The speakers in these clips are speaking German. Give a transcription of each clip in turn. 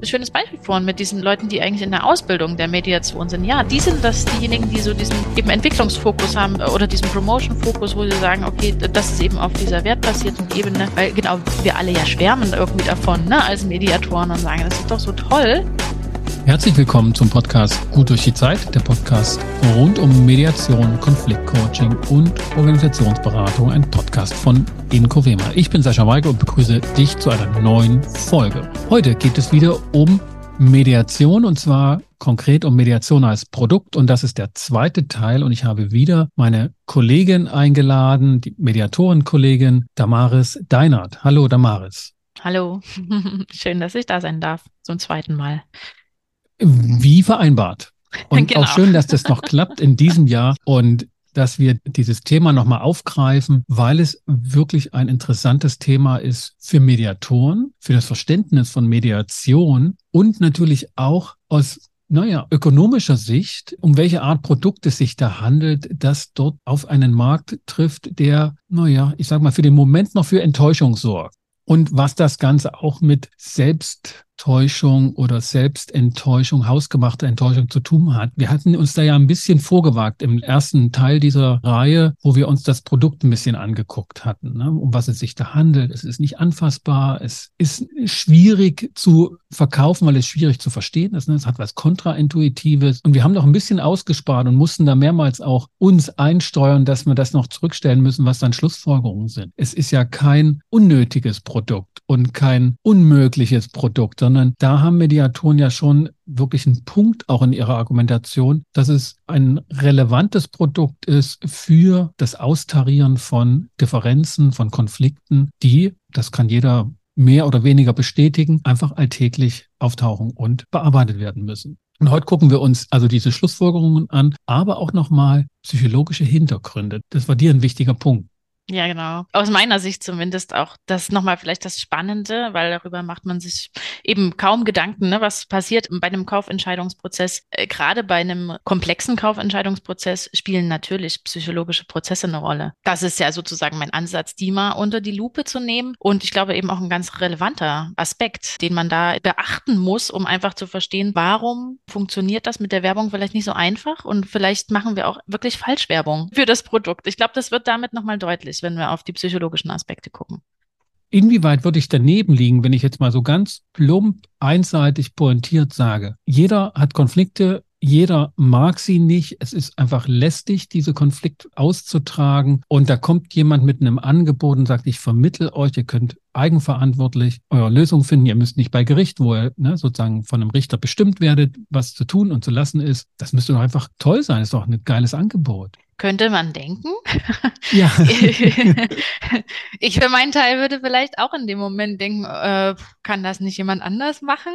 ein schönes Beispiel vor mit diesen Leuten, die eigentlich in der Ausbildung der Mediation sind. Ja, die sind das diejenigen, die so diesen eben Entwicklungsfokus haben äh, oder diesen Promotion-Fokus, wo sie sagen, okay, das ist eben auf dieser wertbasierten Ebene, weil genau wir alle ja schwärmen irgendwie davon, ne, als Mediatoren und sagen, das ist doch so toll. Herzlich willkommen zum Podcast Gut durch die Zeit, der Podcast rund um Mediation, Konfliktcoaching und Organisationsberatung, ein Podcast von Inko Wema. Ich bin Sascha Weigel und begrüße dich zu einer neuen Folge. Heute geht es wieder um Mediation und zwar konkret um Mediation als Produkt und das ist der zweite Teil und ich habe wieder meine Kollegin eingeladen, die Mediatorenkollegin Damaris Deinert. Hallo Damaris. Hallo, schön, dass ich da sein darf, zum zweiten Mal. Wie vereinbart. Und genau. auch schön, dass das noch klappt in diesem Jahr und dass wir dieses Thema nochmal aufgreifen, weil es wirklich ein interessantes Thema ist für Mediatoren, für das Verständnis von Mediation und natürlich auch aus naja, ökonomischer Sicht, um welche Art Produkt es sich da handelt, das dort auf einen Markt trifft, der, naja, ich sag mal, für den Moment noch für Enttäuschung sorgt. Und was das Ganze auch mit Selbst Täuschung oder Selbstenttäuschung, hausgemachte Enttäuschung zu tun hat. Wir hatten uns da ja ein bisschen vorgewagt im ersten Teil dieser Reihe, wo wir uns das Produkt ein bisschen angeguckt hatten, ne? um was es sich da handelt. Es ist nicht anfassbar, es ist schwierig zu verkaufen, weil es schwierig zu verstehen ist. Ne? Es hat was Kontraintuitives. Und wir haben noch ein bisschen ausgespart und mussten da mehrmals auch uns einsteuern, dass wir das noch zurückstellen müssen, was dann Schlussfolgerungen sind. Es ist ja kein unnötiges Produkt und kein unmögliches Produkt, sondern da haben Mediatoren ja schon wirklich einen Punkt auch in ihrer Argumentation, dass es ein relevantes Produkt ist für das Austarieren von Differenzen, von Konflikten, die, das kann jeder mehr oder weniger bestätigen, einfach alltäglich auftauchen und bearbeitet werden müssen. Und heute gucken wir uns also diese Schlussfolgerungen an, aber auch nochmal psychologische Hintergründe. Das war dir ein wichtiger Punkt. Ja, genau. Aus meiner Sicht zumindest auch das nochmal vielleicht das Spannende, weil darüber macht man sich eben kaum Gedanken, ne, was passiert bei einem Kaufentscheidungsprozess. Äh, gerade bei einem komplexen Kaufentscheidungsprozess spielen natürlich psychologische Prozesse eine Rolle. Das ist ja sozusagen mein Ansatz, die mal unter die Lupe zu nehmen. Und ich glaube eben auch ein ganz relevanter Aspekt, den man da beachten muss, um einfach zu verstehen, warum funktioniert das mit der Werbung vielleicht nicht so einfach und vielleicht machen wir auch wirklich Falschwerbung für das Produkt. Ich glaube, das wird damit nochmal deutlich ist, wenn wir auf die psychologischen Aspekte gucken. Inwieweit würde ich daneben liegen, wenn ich jetzt mal so ganz plump, einseitig pointiert sage? Jeder hat Konflikte, jeder mag sie nicht. Es ist einfach lästig, diese Konflikte auszutragen. Und da kommt jemand mit einem Angebot und sagt, ich vermittel euch, ihr könnt eigenverantwortlich eure Lösung finden. Ihr müsst nicht bei Gericht, wo ihr ne, sozusagen von einem Richter bestimmt werdet, was zu tun und zu lassen ist. Das müsste doch einfach toll sein. Das ist doch ein geiles Angebot. Könnte man denken. Ja. ich für meinen Teil würde vielleicht auch in dem Moment denken, äh, kann das nicht jemand anders machen?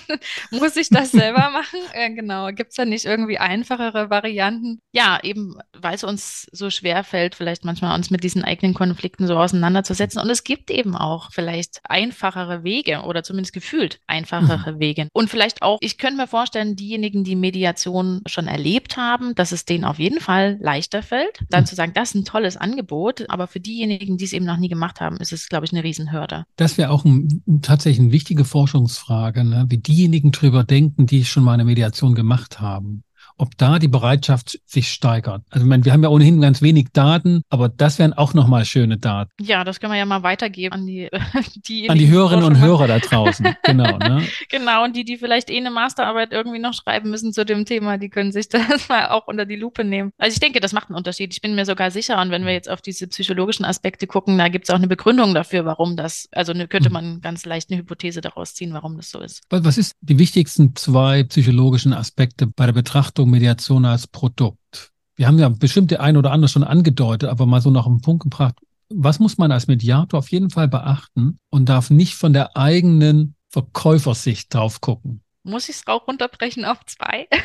Muss ich das selber machen? Äh, genau. Gibt es da nicht irgendwie einfachere Varianten? Ja, eben, weil es uns so schwer fällt, vielleicht manchmal uns mit diesen eigenen Konflikten so auseinanderzusetzen. Und es gibt eben auch vielleicht einfachere Wege oder zumindest gefühlt einfachere mhm. Wege. Und vielleicht auch, ich könnte mir vorstellen, diejenigen, die Mediation schon erlebt haben, dass es denen auf jeden Fall leicht leichter fällt, dann hm. zu sagen, das ist ein tolles Angebot, aber für diejenigen, die es eben noch nie gemacht haben, ist es, glaube ich, eine Riesenhürde. Das wäre auch ein, tatsächlich eine wichtige Forschungsfrage, ne? wie diejenigen drüber denken, die schon mal eine Mediation gemacht haben ob da die Bereitschaft sich steigert. Also ich meine, wir haben ja ohnehin ganz wenig Daten, aber das wären auch nochmal schöne Daten. Ja, das können wir ja mal weitergeben an die, die, an die Hörerinnen und Hörer da draußen. genau, ne? genau, und die, die vielleicht eh eine Masterarbeit irgendwie noch schreiben müssen zu dem Thema, die können sich das mal auch unter die Lupe nehmen. Also ich denke, das macht einen Unterschied. Ich bin mir sogar sicher. Und wenn wir jetzt auf diese psychologischen Aspekte gucken, da gibt es auch eine Begründung dafür, warum das, also eine, könnte hm. man ganz leicht eine Hypothese daraus ziehen, warum das so ist. Was ist die wichtigsten zwei psychologischen Aspekte bei der Betrachtung Mediation als Produkt. Wir haben ja bestimmte ein oder andere schon angedeutet, aber mal so noch einen Punkt gebracht. Was muss man als Mediator auf jeden Fall beachten und darf nicht von der eigenen Verkäufersicht drauf gucken? Muss ich es auch runterbrechen auf zwei?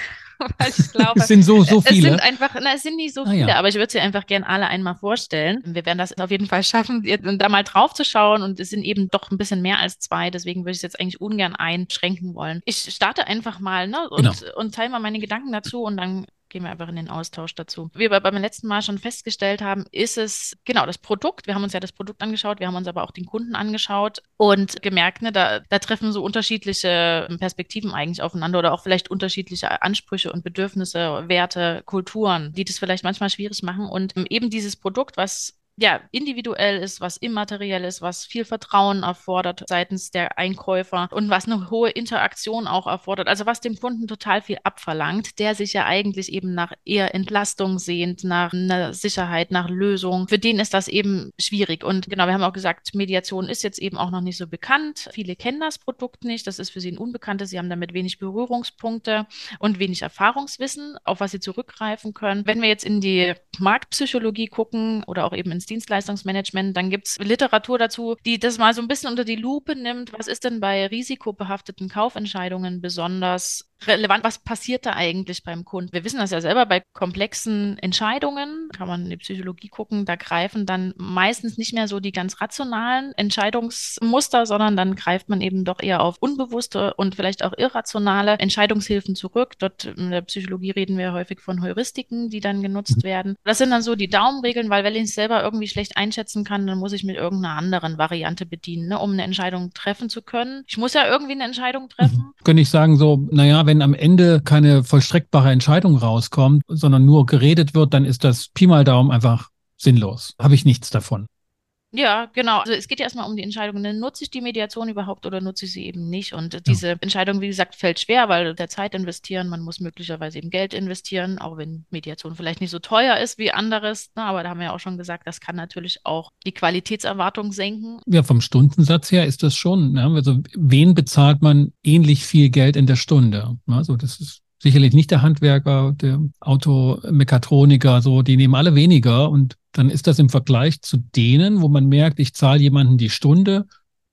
Weil ich glaube, es sind so, so viele. Es sind einfach, na, es sind nicht so ah, viele, ja. aber ich würde sie einfach gerne alle einmal vorstellen. Wir werden das auf jeden Fall schaffen, da mal drauf zu schauen und es sind eben doch ein bisschen mehr als zwei, deswegen würde ich es jetzt eigentlich ungern einschränken wollen. Ich starte einfach mal ne, und, genau. und teile mal meine Gedanken dazu und dann gehen wir einfach in den Austausch dazu. Wie wir beim letzten Mal schon festgestellt haben, ist es genau das Produkt. Wir haben uns ja das Produkt angeschaut, wir haben uns aber auch den Kunden angeschaut und gemerkt, ne, da, da treffen so unterschiedliche Perspektiven eigentlich aufeinander oder auch vielleicht unterschiedliche Ansprüche und Bedürfnisse, Werte, Kulturen, die das vielleicht manchmal schwierig machen. Und eben dieses Produkt, was ja, individuell ist, was immateriell ist, was viel Vertrauen erfordert seitens der Einkäufer und was eine hohe Interaktion auch erfordert. Also was dem Kunden total viel abverlangt, der sich ja eigentlich eben nach eher Entlastung sehnt, nach einer Sicherheit, nach Lösung. Für den ist das eben schwierig. Und genau, wir haben auch gesagt, Mediation ist jetzt eben auch noch nicht so bekannt. Viele kennen das Produkt nicht. Das ist für sie ein Unbekanntes. Sie haben damit wenig Berührungspunkte und wenig Erfahrungswissen, auf was sie zurückgreifen können. Wenn wir jetzt in die Marktpsychologie gucken oder auch eben ins Dienstleistungsmanagement. Dann gibt es Literatur dazu, die das mal so ein bisschen unter die Lupe nimmt. Was ist denn bei risikobehafteten Kaufentscheidungen besonders relevant? Was passiert da eigentlich beim Kunden? Wir wissen das ja selber bei komplexen Entscheidungen, kann man in die Psychologie gucken, da greifen dann meistens nicht mehr so die ganz rationalen Entscheidungsmuster, sondern dann greift man eben doch eher auf unbewusste und vielleicht auch irrationale Entscheidungshilfen zurück. Dort in der Psychologie reden wir häufig von Heuristiken, die dann genutzt mhm. werden. Das sind dann so die Daumenregeln, weil wenn ich es selber irgendwie schlecht einschätzen kann, dann muss ich mit irgendeiner anderen Variante bedienen, ne, um eine Entscheidung treffen zu können. Ich muss ja irgendwie eine Entscheidung treffen. Mhm. Könnte ich sagen, so, naja, wenn am Ende keine vollstreckbare Entscheidung rauskommt, sondern nur geredet wird, dann ist das Pi mal Daumen einfach sinnlos. Habe ich nichts davon. Ja, genau. Also es geht ja erstmal um die Entscheidung, ne, nutze ich die Mediation überhaupt oder nutze ich sie eben nicht? Und diese ja. Entscheidung, wie gesagt, fällt schwer, weil der Zeit investieren, man muss möglicherweise eben Geld investieren, auch wenn Mediation vielleicht nicht so teuer ist wie anderes. Ne, aber da haben wir ja auch schon gesagt, das kann natürlich auch die Qualitätserwartung senken. Ja, vom Stundensatz her ist das schon. Ne? Also wen bezahlt man ähnlich viel Geld in der Stunde? Also das ist sicherlich nicht der Handwerker, der Automechatroniker, so, die nehmen alle weniger und dann ist das im Vergleich zu denen, wo man merkt, ich zahle jemanden die Stunde,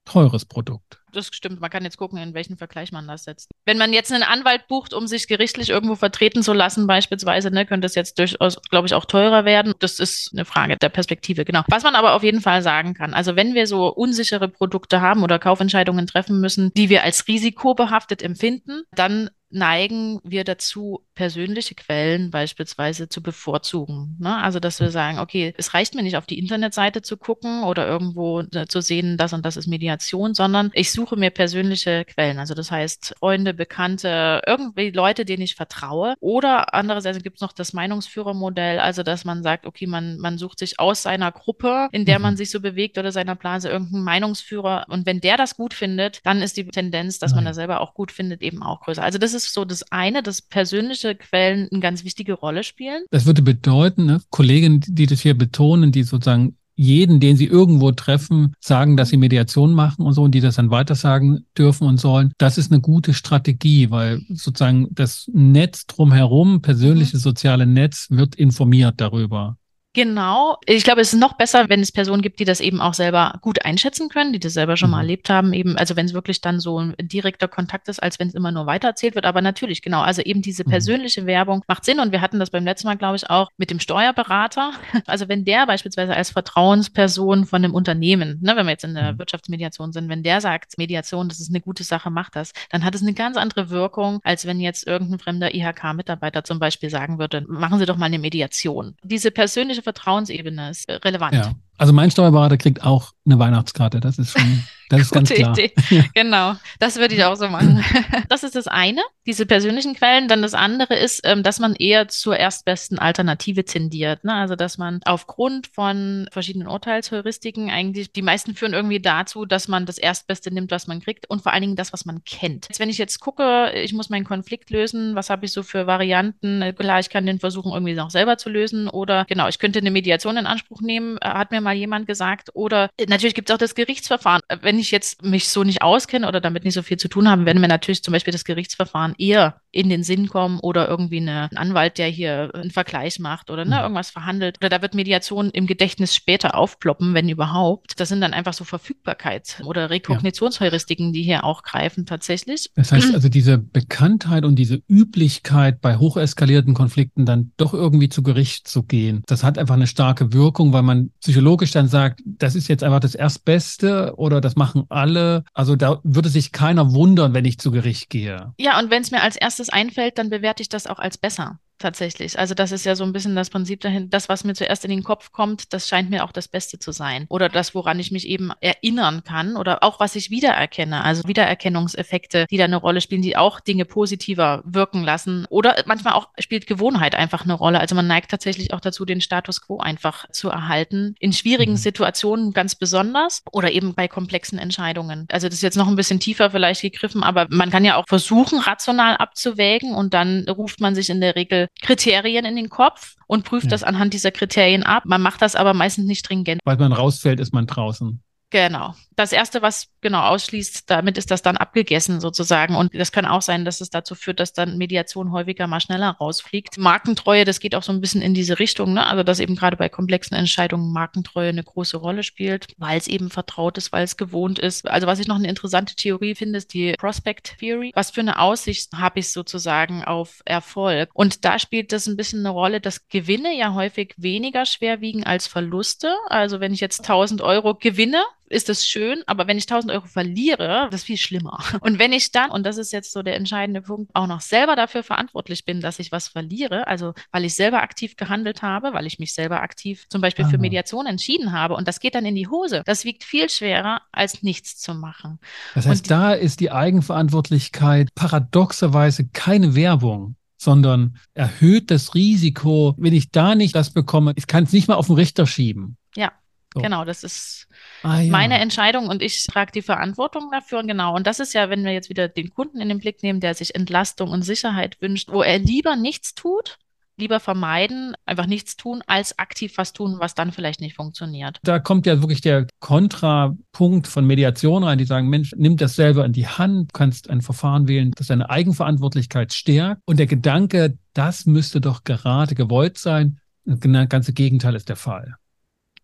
teures Produkt. Das stimmt. Man kann jetzt gucken, in welchen Vergleich man das setzt. Wenn man jetzt einen Anwalt bucht, um sich gerichtlich irgendwo vertreten zu lassen, beispielsweise, ne, könnte es jetzt durchaus, glaube ich, auch teurer werden. Das ist eine Frage der Perspektive, genau. Was man aber auf jeden Fall sagen kann, also wenn wir so unsichere Produkte haben oder Kaufentscheidungen treffen müssen, die wir als risikobehaftet empfinden, dann neigen wir dazu, persönliche Quellen beispielsweise zu bevorzugen. Ne? Also, dass wir sagen, okay, es reicht mir nicht auf die Internetseite zu gucken oder irgendwo äh, zu sehen, das und das ist Mediation, sondern ich suche mir persönliche Quellen. Also, das heißt, Freunde, Bekannte, irgendwie Leute, denen ich vertraue. Oder andererseits gibt es noch das Meinungsführermodell, also, dass man sagt, okay, man, man sucht sich aus seiner Gruppe, in der man mhm. sich so bewegt oder seiner Blase irgendeinen Meinungsführer. Und wenn der das gut findet, dann ist die Tendenz, dass Nein. man das selber auch gut findet, eben auch größer. Also, das ist so das eine, dass persönliche Quellen eine ganz wichtige Rolle spielen? Das würde bedeuten, ne, Kollegen, die das hier betonen, die sozusagen jeden, den sie irgendwo treffen, sagen, dass sie Mediation machen und so und die das dann weitersagen dürfen und sollen. Das ist eine gute Strategie, weil sozusagen das Netz drumherum, persönliche mhm. soziale Netz, wird informiert darüber. Genau. Ich glaube, es ist noch besser, wenn es Personen gibt, die das eben auch selber gut einschätzen können, die das selber schon mhm. mal erlebt haben, eben, also wenn es wirklich dann so ein direkter Kontakt ist, als wenn es immer nur weitererzählt wird. Aber natürlich, genau, also eben diese mhm. persönliche mhm. Werbung macht Sinn. Und wir hatten das beim letzten Mal, glaube ich, auch mit dem Steuerberater. Also wenn der beispielsweise als Vertrauensperson von einem Unternehmen, ne, wenn wir jetzt in der mhm. Wirtschaftsmediation sind, wenn der sagt, Mediation, das ist eine gute Sache, macht das, dann hat es eine ganz andere Wirkung, als wenn jetzt irgendein fremder IHK-Mitarbeiter zum Beispiel sagen würde, machen Sie doch mal eine Mediation. Diese persönliche Vertrauensebene ist äh, relevant. Ja. Also mein Steuerberater kriegt auch eine Weihnachtskarte. Das ist schon, das ist ganz klar. Idee. Genau, das würde ich auch so machen. Das ist das eine, diese persönlichen Quellen. Dann das andere ist, ähm, dass man eher zur erstbesten Alternative tendiert. Ne? Also dass man aufgrund von verschiedenen Urteilsheuristiken eigentlich, die meisten führen irgendwie dazu, dass man das Erstbeste nimmt, was man kriegt und vor allen Dingen das, was man kennt. Jetzt, wenn ich jetzt gucke, ich muss meinen Konflikt lösen, was habe ich so für Varianten? Klar, ich kann den versuchen, irgendwie noch selber zu lösen oder genau, ich könnte eine Mediation in Anspruch nehmen, hat mir mal jemand gesagt. Oder äh, natürlich gibt es auch das Gerichtsverfahren. Wenn ich jetzt mich so nicht auskenne oder damit nicht so viel zu tun habe, werden mir natürlich zum Beispiel das Gerichtsverfahren eher in den Sinn kommen oder irgendwie eine, ein Anwalt, der hier einen Vergleich macht oder ne, mhm. irgendwas verhandelt. Oder da wird Mediation im Gedächtnis später aufploppen, wenn überhaupt. Das sind dann einfach so Verfügbarkeit oder Rekognitionsheuristiken, die hier auch greifen tatsächlich. Das heißt also, diese Bekanntheit und diese Üblichkeit bei hocheskalierten Konflikten dann doch irgendwie zu Gericht zu gehen, das hat einfach eine starke Wirkung, weil man psychologisch dann sagt, das ist jetzt einfach das Erstbeste oder das machen alle. Also da würde sich keiner wundern, wenn ich zu Gericht gehe. Ja, und wenn es mir als erstes einfällt, dann bewerte ich das auch als besser. Tatsächlich. Also das ist ja so ein bisschen das Prinzip dahin. Das, was mir zuerst in den Kopf kommt, das scheint mir auch das Beste zu sein. Oder das, woran ich mich eben erinnern kann oder auch was ich wiedererkenne. Also Wiedererkennungseffekte, die da eine Rolle spielen, die auch Dinge positiver wirken lassen. Oder manchmal auch spielt Gewohnheit einfach eine Rolle. Also man neigt tatsächlich auch dazu, den Status quo einfach zu erhalten. In schwierigen mhm. Situationen ganz besonders oder eben bei komplexen Entscheidungen. Also das ist jetzt noch ein bisschen tiefer vielleicht gegriffen, aber man kann ja auch versuchen, rational abzuwägen und dann ruft man sich in der Regel Kriterien in den Kopf und prüft ja. das anhand dieser Kriterien ab. Man macht das aber meistens nicht stringent. Weil man rausfällt, ist man draußen. Genau. Das erste, was genau ausschließt, damit ist das dann abgegessen sozusagen. Und das kann auch sein, dass es dazu führt, dass dann Mediation häufiger mal schneller rausfliegt. Markentreue, das geht auch so ein bisschen in diese Richtung, ne? Also, dass eben gerade bei komplexen Entscheidungen Markentreue eine große Rolle spielt, weil es eben vertraut ist, weil es gewohnt ist. Also, was ich noch eine interessante Theorie finde, ist die Prospect Theory. Was für eine Aussicht habe ich sozusagen auf Erfolg? Und da spielt das ein bisschen eine Rolle, dass Gewinne ja häufig weniger schwer wiegen als Verluste. Also, wenn ich jetzt 1000 Euro gewinne, ist das schön, aber wenn ich 1000 Euro verliere, das ist viel schlimmer. Und wenn ich dann, und das ist jetzt so der entscheidende Punkt, auch noch selber dafür verantwortlich bin, dass ich was verliere, also weil ich selber aktiv gehandelt habe, weil ich mich selber aktiv zum Beispiel Aha. für Mediation entschieden habe und das geht dann in die Hose, das wiegt viel schwerer, als nichts zu machen. Das heißt, und da ist die Eigenverantwortlichkeit paradoxerweise keine Werbung sondern erhöht das Risiko, wenn ich da nicht das bekomme, ich kann es nicht mal auf den Richter schieben. Ja, so. Genau, das ist ah, ja. meine Entscheidung und ich trage die Verantwortung dafür. Genau. Und das ist ja, wenn wir jetzt wieder den Kunden in den Blick nehmen, der sich Entlastung und Sicherheit wünscht, wo er lieber nichts tut, lieber vermeiden, einfach nichts tun, als aktiv was tun, was dann vielleicht nicht funktioniert. Da kommt ja wirklich der Kontrapunkt von Mediation rein, die sagen, Mensch, nimm das selber in die Hand, kannst ein Verfahren wählen, das deine Eigenverantwortlichkeit stärkt. Und der Gedanke, das müsste doch gerade gewollt sein, das ganze Gegenteil ist der Fall.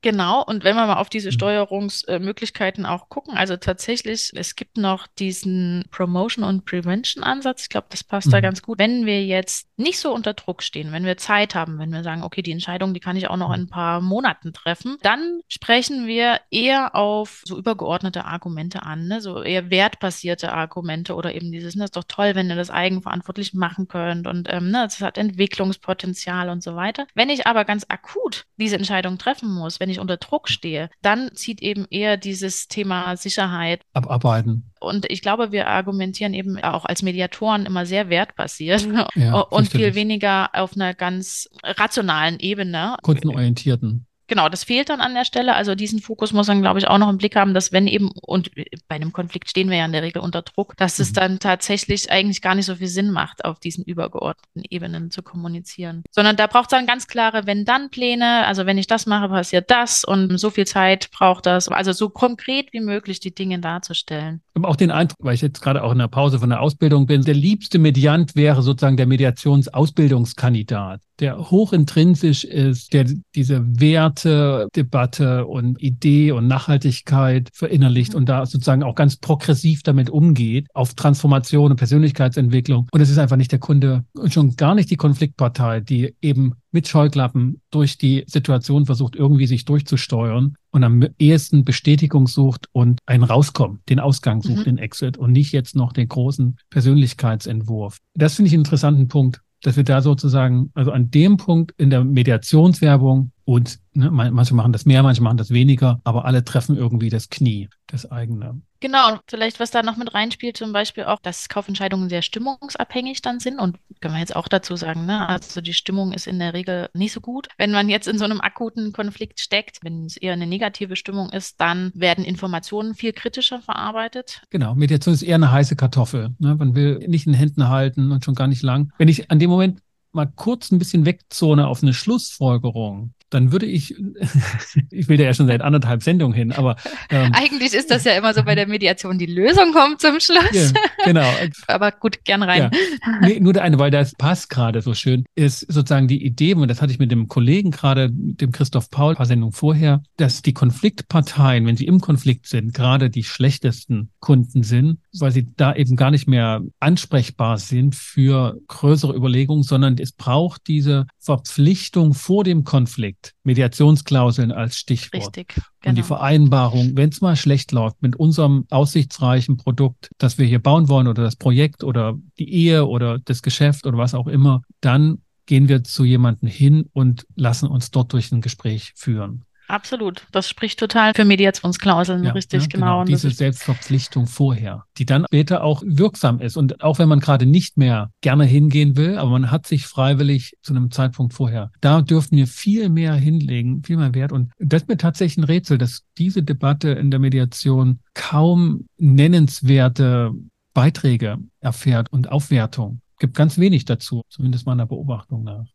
Genau, und wenn wir mal auf diese mhm. Steuerungsmöglichkeiten auch gucken, also tatsächlich, es gibt noch diesen Promotion- und Prevention-Ansatz. Ich glaube, das passt mhm. da ganz gut. Wenn wir jetzt nicht so unter Druck stehen, wenn wir Zeit haben, wenn wir sagen, okay, die Entscheidung, die kann ich auch noch in ein paar Monaten treffen, dann sprechen wir eher auf so übergeordnete Argumente an, ne? so eher wertbasierte Argumente oder eben dieses, ne, das ist doch toll, wenn ihr das eigenverantwortlich machen könnt und ähm, ne, das hat Entwicklungspotenzial und so weiter. Wenn ich aber ganz akut diese Entscheidung treffen muss, wenn wenn ich unter Druck stehe, dann zieht eben eher dieses Thema Sicherheit abarbeiten. Und ich glaube, wir argumentieren eben auch als Mediatoren immer sehr wertbasiert ja, und viel weniger auf einer ganz rationalen Ebene. Kundenorientierten. Genau, das fehlt dann an der Stelle. Also diesen Fokus muss man, glaube ich, auch noch im Blick haben, dass wenn eben, und bei einem Konflikt stehen wir ja in der Regel unter Druck, dass mhm. es dann tatsächlich eigentlich gar nicht so viel Sinn macht, auf diesen übergeordneten Ebenen zu kommunizieren. Sondern da braucht es dann ganz klare Wenn-Dann-Pläne. Also wenn ich das mache, passiert das und so viel Zeit braucht das. Also so konkret wie möglich die Dinge darzustellen. Ich habe auch den Eindruck, weil ich jetzt gerade auch in der Pause von der Ausbildung bin, der liebste Mediant wäre sozusagen der Mediationsausbildungskandidat der hochintrinsisch ist, der diese Werte, Debatte und Idee und Nachhaltigkeit verinnerlicht und da sozusagen auch ganz progressiv damit umgeht, auf Transformation und Persönlichkeitsentwicklung. Und es ist einfach nicht der Kunde und schon gar nicht die Konfliktpartei, die eben mit Scheuklappen durch die Situation versucht, irgendwie sich durchzusteuern und am ehesten Bestätigung sucht und einen Rauskommen, den Ausgang sucht, mhm. den Exit und nicht jetzt noch den großen Persönlichkeitsentwurf. Das finde ich einen interessanten Punkt dass wir da sozusagen, also an dem Punkt in der Mediationswerbung und ne, manche machen das mehr, manche machen das weniger, aber alle treffen irgendwie das Knie, das eigene. Genau, und vielleicht, was da noch mit reinspielt, zum Beispiel auch, dass Kaufentscheidungen sehr stimmungsabhängig dann sind. Und können wir jetzt auch dazu sagen, ne? Also die Stimmung ist in der Regel nicht so gut. Wenn man jetzt in so einem akuten Konflikt steckt, wenn es eher eine negative Stimmung ist, dann werden Informationen viel kritischer verarbeitet. Genau, Mediation ist eher eine heiße Kartoffel. Ne? Man will nicht in Händen halten und schon gar nicht lang. Wenn ich an dem Moment mal kurz ein bisschen wegzone auf eine Schlussfolgerung, dann würde ich, ich will da ja schon seit anderthalb Sendungen hin, aber ähm, eigentlich ist das ja immer so bei der Mediation, die Lösung kommt zum Schluss. Ja, genau. aber gut, gern rein. Ja. Nee, nur der eine, weil das passt gerade so schön, ist sozusagen die Idee, und das hatte ich mit dem Kollegen gerade, dem Christoph Paul, ein paar Sendungen vorher, dass die Konfliktparteien, wenn sie im Konflikt sind, gerade die schlechtesten Kunden sind, weil sie da eben gar nicht mehr ansprechbar sind für größere Überlegungen, sondern es braucht diese Verpflichtung vor dem Konflikt, Mediationsklauseln als Stichwort. Richtig. Genau. Und die genau. Vereinbarung, wenn es mal schlecht läuft mit unserem aussichtsreichen Produkt, das wir hier bauen wollen oder das Projekt oder die Ehe oder das Geschäft oder was auch immer, dann gehen wir zu jemandem hin und lassen uns dort durch ein Gespräch führen. Absolut. Das spricht total für Mediationsklauseln, ja, richtig, ja, genau. genau. Diese Selbstverpflichtung vorher, die dann später auch wirksam ist. Und auch wenn man gerade nicht mehr gerne hingehen will, aber man hat sich freiwillig zu einem Zeitpunkt vorher. Da dürfen wir viel mehr hinlegen, viel mehr Wert. Und das ist mir tatsächlich ein Rätsel, dass diese Debatte in der Mediation kaum nennenswerte Beiträge erfährt und Aufwertung. Es gibt ganz wenig dazu, zumindest meiner Beobachtung nach.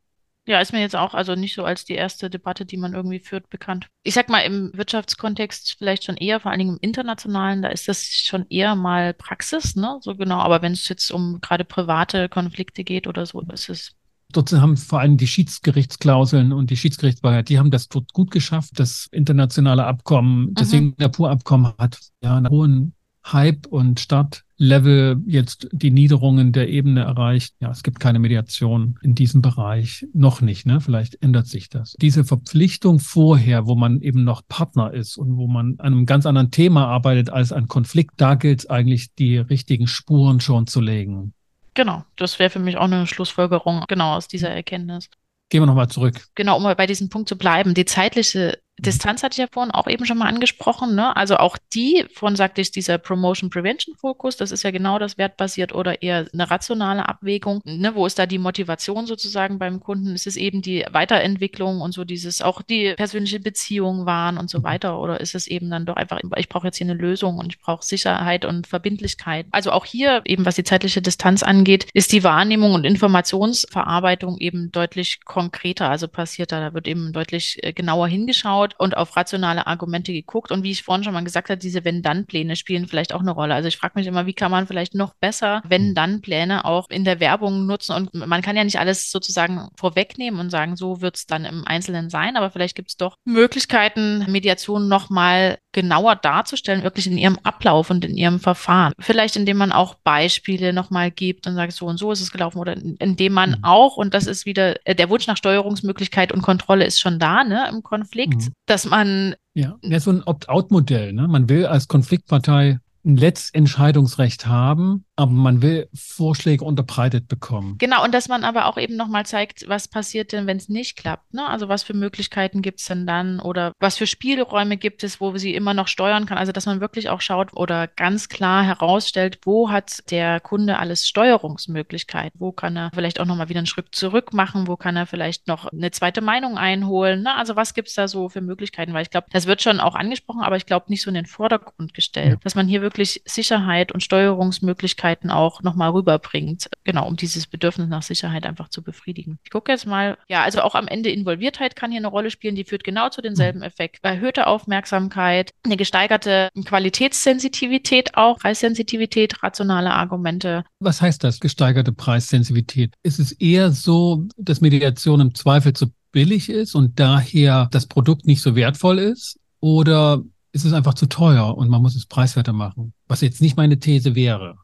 Ja, ist mir jetzt auch also nicht so als die erste Debatte, die man irgendwie führt, bekannt. Ich sag mal, im Wirtschaftskontext vielleicht schon eher, vor allen Dingen im internationalen, da ist das schon eher mal Praxis, ne? So genau. Aber wenn es jetzt um gerade private Konflikte geht oder so, ist es Dort haben vor allem die Schiedsgerichtsklauseln und die Schiedsgerichtsbarkeit, die haben das dort gut geschafft. Das internationale Abkommen, das mhm. Singapur-Abkommen hat ja einen hohen Hype und Startlevel jetzt die Niederungen der Ebene erreicht. Ja, es gibt keine Mediation in diesem Bereich. Noch nicht, ne? Vielleicht ändert sich das. Diese Verpflichtung vorher, wo man eben noch Partner ist und wo man an einem ganz anderen Thema arbeitet als ein Konflikt, da gilt es eigentlich, die richtigen Spuren schon zu legen. Genau, das wäre für mich auch eine Schlussfolgerung, genau aus dieser Erkenntnis. Gehen wir nochmal zurück. Genau, um bei diesem Punkt zu bleiben. Die zeitliche. Distanz hatte ich ja vorhin auch eben schon mal angesprochen. Ne? Also auch die, von sagte ich, dieser Promotion Prevention Fokus, das ist ja genau das wertbasiert oder eher eine rationale Abwägung. Ne? Wo ist da die Motivation sozusagen beim Kunden? Ist es eben die Weiterentwicklung und so dieses, auch die persönliche Beziehung waren und so weiter? Oder ist es eben dann doch einfach, ich brauche jetzt hier eine Lösung und ich brauche Sicherheit und Verbindlichkeit? Also auch hier eben, was die zeitliche Distanz angeht, ist die Wahrnehmung und Informationsverarbeitung eben deutlich konkreter, also passiert da, da wird eben deutlich äh, genauer hingeschaut und auf rationale Argumente geguckt. Und wie ich vorhin schon mal gesagt habe, diese Wenn-Dann-Pläne spielen vielleicht auch eine Rolle. Also ich frage mich immer, wie kann man vielleicht noch besser Wenn-Dann-Pläne auch in der Werbung nutzen? Und man kann ja nicht alles sozusagen vorwegnehmen und sagen, so wird es dann im Einzelnen sein, aber vielleicht gibt es doch Möglichkeiten, Mediation nochmal genauer darzustellen, wirklich in ihrem Ablauf und in ihrem Verfahren. Vielleicht indem man auch Beispiele nochmal gibt und sagt, so und so ist es gelaufen oder indem man mhm. auch, und das ist wieder, äh, der Wunsch nach Steuerungsmöglichkeit und Kontrolle ist schon da, ne, im Konflikt, mhm. dass man ja, ja so ein Opt-out-Modell. Ne? Man will als Konfliktpartei ein Letztentscheidungsrecht haben, aber man will Vorschläge unterbreitet bekommen. Genau, und dass man aber auch eben nochmal zeigt, was passiert denn, wenn es nicht klappt. Ne? Also was für Möglichkeiten gibt es denn dann oder was für Spielräume gibt es, wo sie immer noch steuern kann. Also dass man wirklich auch schaut oder ganz klar herausstellt, wo hat der Kunde alles Steuerungsmöglichkeiten, wo kann er vielleicht auch nochmal wieder einen Schritt zurück machen, wo kann er vielleicht noch eine zweite Meinung einholen. Ne? Also was gibt es da so für Möglichkeiten? Weil ich glaube, das wird schon auch angesprochen, aber ich glaube nicht so in den Vordergrund gestellt, ja. dass man hier wirklich Sicherheit und Steuerungsmöglichkeiten Möglichkeiten auch nochmal rüberbringt. Genau, um dieses Bedürfnis nach Sicherheit einfach zu befriedigen. Ich gucke jetzt mal, ja, also auch am Ende Involviertheit kann hier eine Rolle spielen, die führt genau zu denselben mhm. Effekt. Erhöhte Aufmerksamkeit, eine gesteigerte Qualitätssensitivität auch, Preissensitivität, rationale Argumente. Was heißt das, gesteigerte Preissensitivität? Ist es eher so, dass Mediation im Zweifel zu billig ist und daher das Produkt nicht so wertvoll ist? Oder ist es einfach zu teuer und man muss es preiswerter machen? Was jetzt nicht meine These wäre.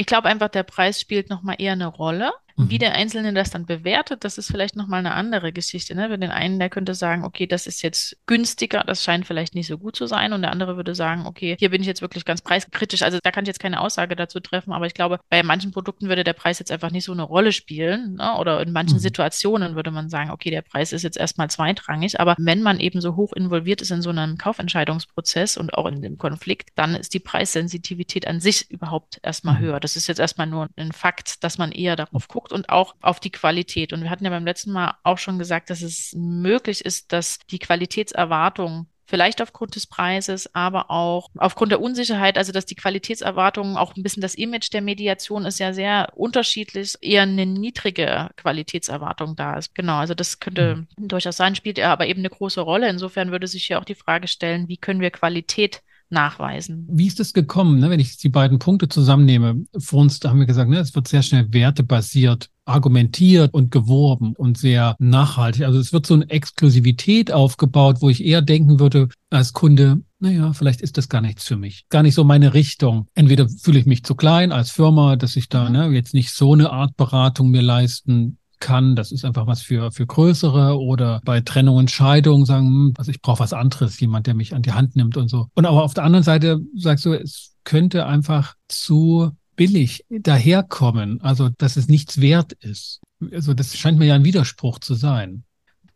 Ich glaube einfach, der Preis spielt nochmal eher eine Rolle. Mhm. Wie der Einzelne das dann bewertet, das ist vielleicht nochmal eine andere Geschichte. Ne? Für den einen, der könnte sagen, okay, das ist jetzt günstiger, das scheint vielleicht nicht so gut zu sein. Und der andere würde sagen, okay, hier bin ich jetzt wirklich ganz preiskritisch. Also da kann ich jetzt keine Aussage dazu treffen, aber ich glaube, bei manchen Produkten würde der Preis jetzt einfach nicht so eine Rolle spielen. Ne? Oder in manchen mhm. Situationen würde man sagen, okay, der Preis ist jetzt erstmal zweitrangig. Aber wenn man eben so hoch involviert ist in so einem Kaufentscheidungsprozess und auch in dem Konflikt, dann ist die Preissensitivität an sich überhaupt erstmal mhm. höher. Das ist jetzt erstmal nur ein Fakt, dass man eher darauf guckt guckt und auch auf die Qualität. Und wir hatten ja beim letzten Mal auch schon gesagt, dass es möglich ist, dass die Qualitätserwartungen vielleicht aufgrund des Preises, aber auch aufgrund der Unsicherheit, also dass die Qualitätserwartungen auch ein bisschen das Image der Mediation ist ja sehr unterschiedlich, eher eine niedrige Qualitätserwartung da ist. Genau, also das könnte mhm. durchaus sein, spielt ja aber eben eine große Rolle. Insofern würde sich ja auch die Frage stellen, wie können wir Qualität nachweisen. Wie ist es gekommen, ne, wenn ich die beiden Punkte zusammennehme? Vor uns haben wir gesagt, ne, es wird sehr schnell wertebasiert argumentiert und geworben und sehr nachhaltig. Also es wird so eine Exklusivität aufgebaut, wo ich eher denken würde als Kunde, naja, vielleicht ist das gar nichts für mich. Gar nicht so meine Richtung. Entweder fühle ich mich zu klein als Firma, dass ich da ne, jetzt nicht so eine Art Beratung mir leisten kann. Das ist einfach was für, für größere oder bei Trennung und Scheidung sagen, hm, also ich brauche was anderes, jemand, der mich an die Hand nimmt und so. Und aber auf der anderen Seite sagst du, es könnte einfach zu billig daherkommen, also dass es nichts wert ist. Also das scheint mir ja ein Widerspruch zu sein.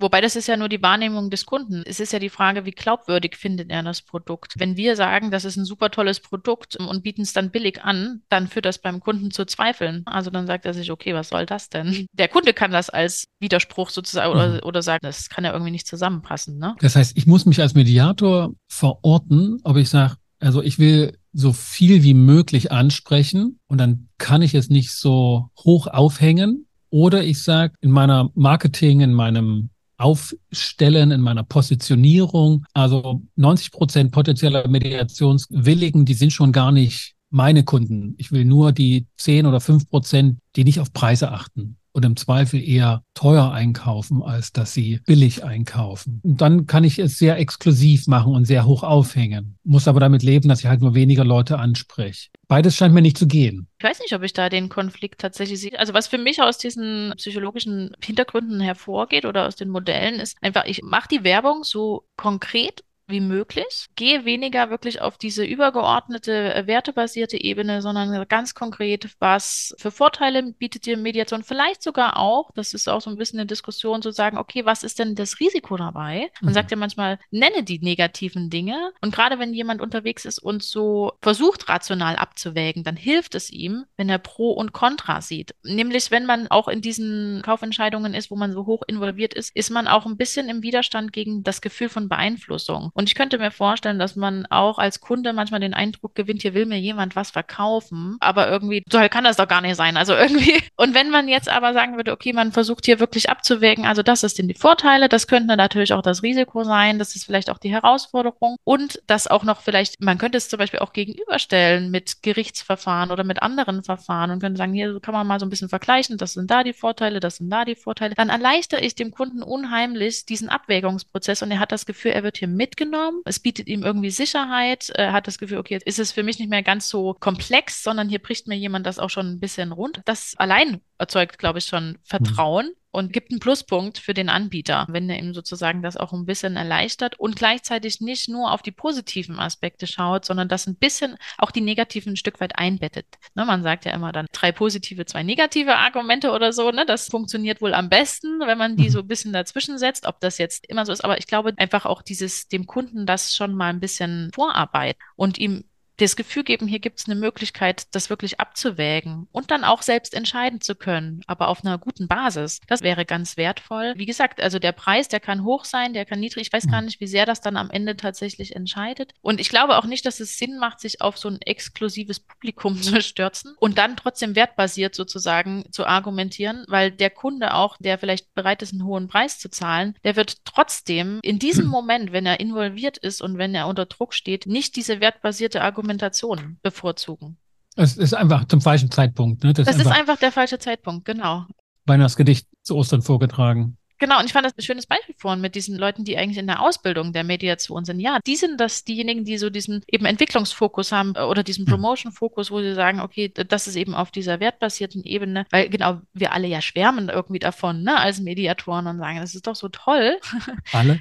Wobei das ist ja nur die Wahrnehmung des Kunden. Es ist ja die Frage, wie glaubwürdig findet er das Produkt. Wenn wir sagen, das ist ein super tolles Produkt und bieten es dann billig an, dann führt das beim Kunden zu Zweifeln. Also dann sagt er sich, okay, was soll das denn? Der Kunde kann das als Widerspruch sozusagen mhm. oder, oder sagen, das kann ja irgendwie nicht zusammenpassen. Ne? Das heißt, ich muss mich als Mediator verorten, ob ich sage, also ich will so viel wie möglich ansprechen und dann kann ich es nicht so hoch aufhängen. Oder ich sage in meiner Marketing, in meinem Aufstellen, in meiner Positionierung. Also 90 Prozent potenzieller Mediationswilligen, die sind schon gar nicht meine Kunden. Ich will nur die 10 oder 5 Prozent, die nicht auf Preise achten und im Zweifel eher teuer einkaufen, als dass sie billig einkaufen. Und dann kann ich es sehr exklusiv machen und sehr hoch aufhängen. Muss aber damit leben, dass ich halt nur weniger Leute anspreche. Beides scheint mir nicht zu gehen. Ich weiß nicht, ob ich da den Konflikt tatsächlich sehe. Also was für mich aus diesen psychologischen Hintergründen hervorgeht oder aus den Modellen ist einfach, ich mache die Werbung so konkret wie möglich. Gehe weniger wirklich auf diese übergeordnete, äh, wertebasierte Ebene, sondern ganz konkret, was für Vorteile bietet dir Mediation? Vielleicht sogar auch, das ist auch so ein bisschen eine Diskussion, zu sagen, okay, was ist denn das Risiko dabei? Man mhm. sagt ja manchmal, nenne die negativen Dinge. Und gerade wenn jemand unterwegs ist und so versucht, rational abzuwägen, dann hilft es ihm, wenn er Pro und Contra sieht. Nämlich, wenn man auch in diesen Kaufentscheidungen ist, wo man so hoch involviert ist, ist man auch ein bisschen im Widerstand gegen das Gefühl von Beeinflussung. Und ich könnte mir vorstellen, dass man auch als Kunde manchmal den Eindruck gewinnt, hier will mir jemand was verkaufen, aber irgendwie, so kann das doch gar nicht sein. Also irgendwie. Und wenn man jetzt aber sagen würde, okay, man versucht hier wirklich abzuwägen, also das ist denn die Vorteile, das könnte natürlich auch das Risiko sein, das ist vielleicht auch die Herausforderung und das auch noch vielleicht, man könnte es zum Beispiel auch gegenüberstellen mit Gerichtsverfahren oder mit anderen Verfahren und könnte sagen, hier kann man mal so ein bisschen vergleichen, das sind da die Vorteile, das sind da die Vorteile. Dann erleichtere ich dem Kunden unheimlich diesen Abwägungsprozess und er hat das Gefühl, er wird hier mitgenommen mitgenommen. Es bietet ihm irgendwie Sicherheit. Er hat das Gefühl, okay, jetzt ist es für mich nicht mehr ganz so komplex, sondern hier bricht mir jemand das auch schon ein bisschen rund. Das allein erzeugt, glaube ich, schon Vertrauen. Mhm und gibt einen Pluspunkt für den Anbieter, wenn er ihm sozusagen das auch ein bisschen erleichtert und gleichzeitig nicht nur auf die positiven Aspekte schaut, sondern das ein bisschen auch die negativen ein Stück weit einbettet. Ne, man sagt ja immer dann drei positive, zwei negative Argumente oder so. Ne? Das funktioniert wohl am besten, wenn man die mhm. so ein bisschen dazwischen setzt, ob das jetzt immer so ist. Aber ich glaube einfach auch dieses dem Kunden das schon mal ein bisschen Vorarbeit und ihm das Gefühl geben, hier gibt es eine Möglichkeit, das wirklich abzuwägen und dann auch selbst entscheiden zu können, aber auf einer guten Basis. Das wäre ganz wertvoll. Wie gesagt, also der Preis, der kann hoch sein, der kann niedrig. Ich weiß gar mhm. nicht, wie sehr das dann am Ende tatsächlich entscheidet. Und ich glaube auch nicht, dass es Sinn macht, sich auf so ein exklusives Publikum zu stürzen und dann trotzdem wertbasiert sozusagen zu argumentieren, weil der Kunde auch, der vielleicht bereit ist, einen hohen Preis zu zahlen, der wird trotzdem in diesem Moment, wenn er involviert ist und wenn er unter Druck steht, nicht diese wertbasierte Argumentation Argumentation bevorzugen. Es ist einfach zum falschen Zeitpunkt. Ne? Das, das ist, einfach, ist einfach der falsche Zeitpunkt, genau. Weihnachtsgedicht zu Ostern vorgetragen. Genau, und ich fand das ein schönes Beispiel vorhin mit diesen Leuten, die eigentlich in der Ausbildung der Mediation sind. Ja, die sind das diejenigen, die so diesen eben Entwicklungsfokus haben äh, oder diesen hm. Promotion-Fokus, wo sie sagen, okay, das ist eben auf dieser wertbasierten Ebene, weil genau wir alle ja schwärmen irgendwie davon, ne, als Mediatoren und sagen, das ist doch so toll. Alle?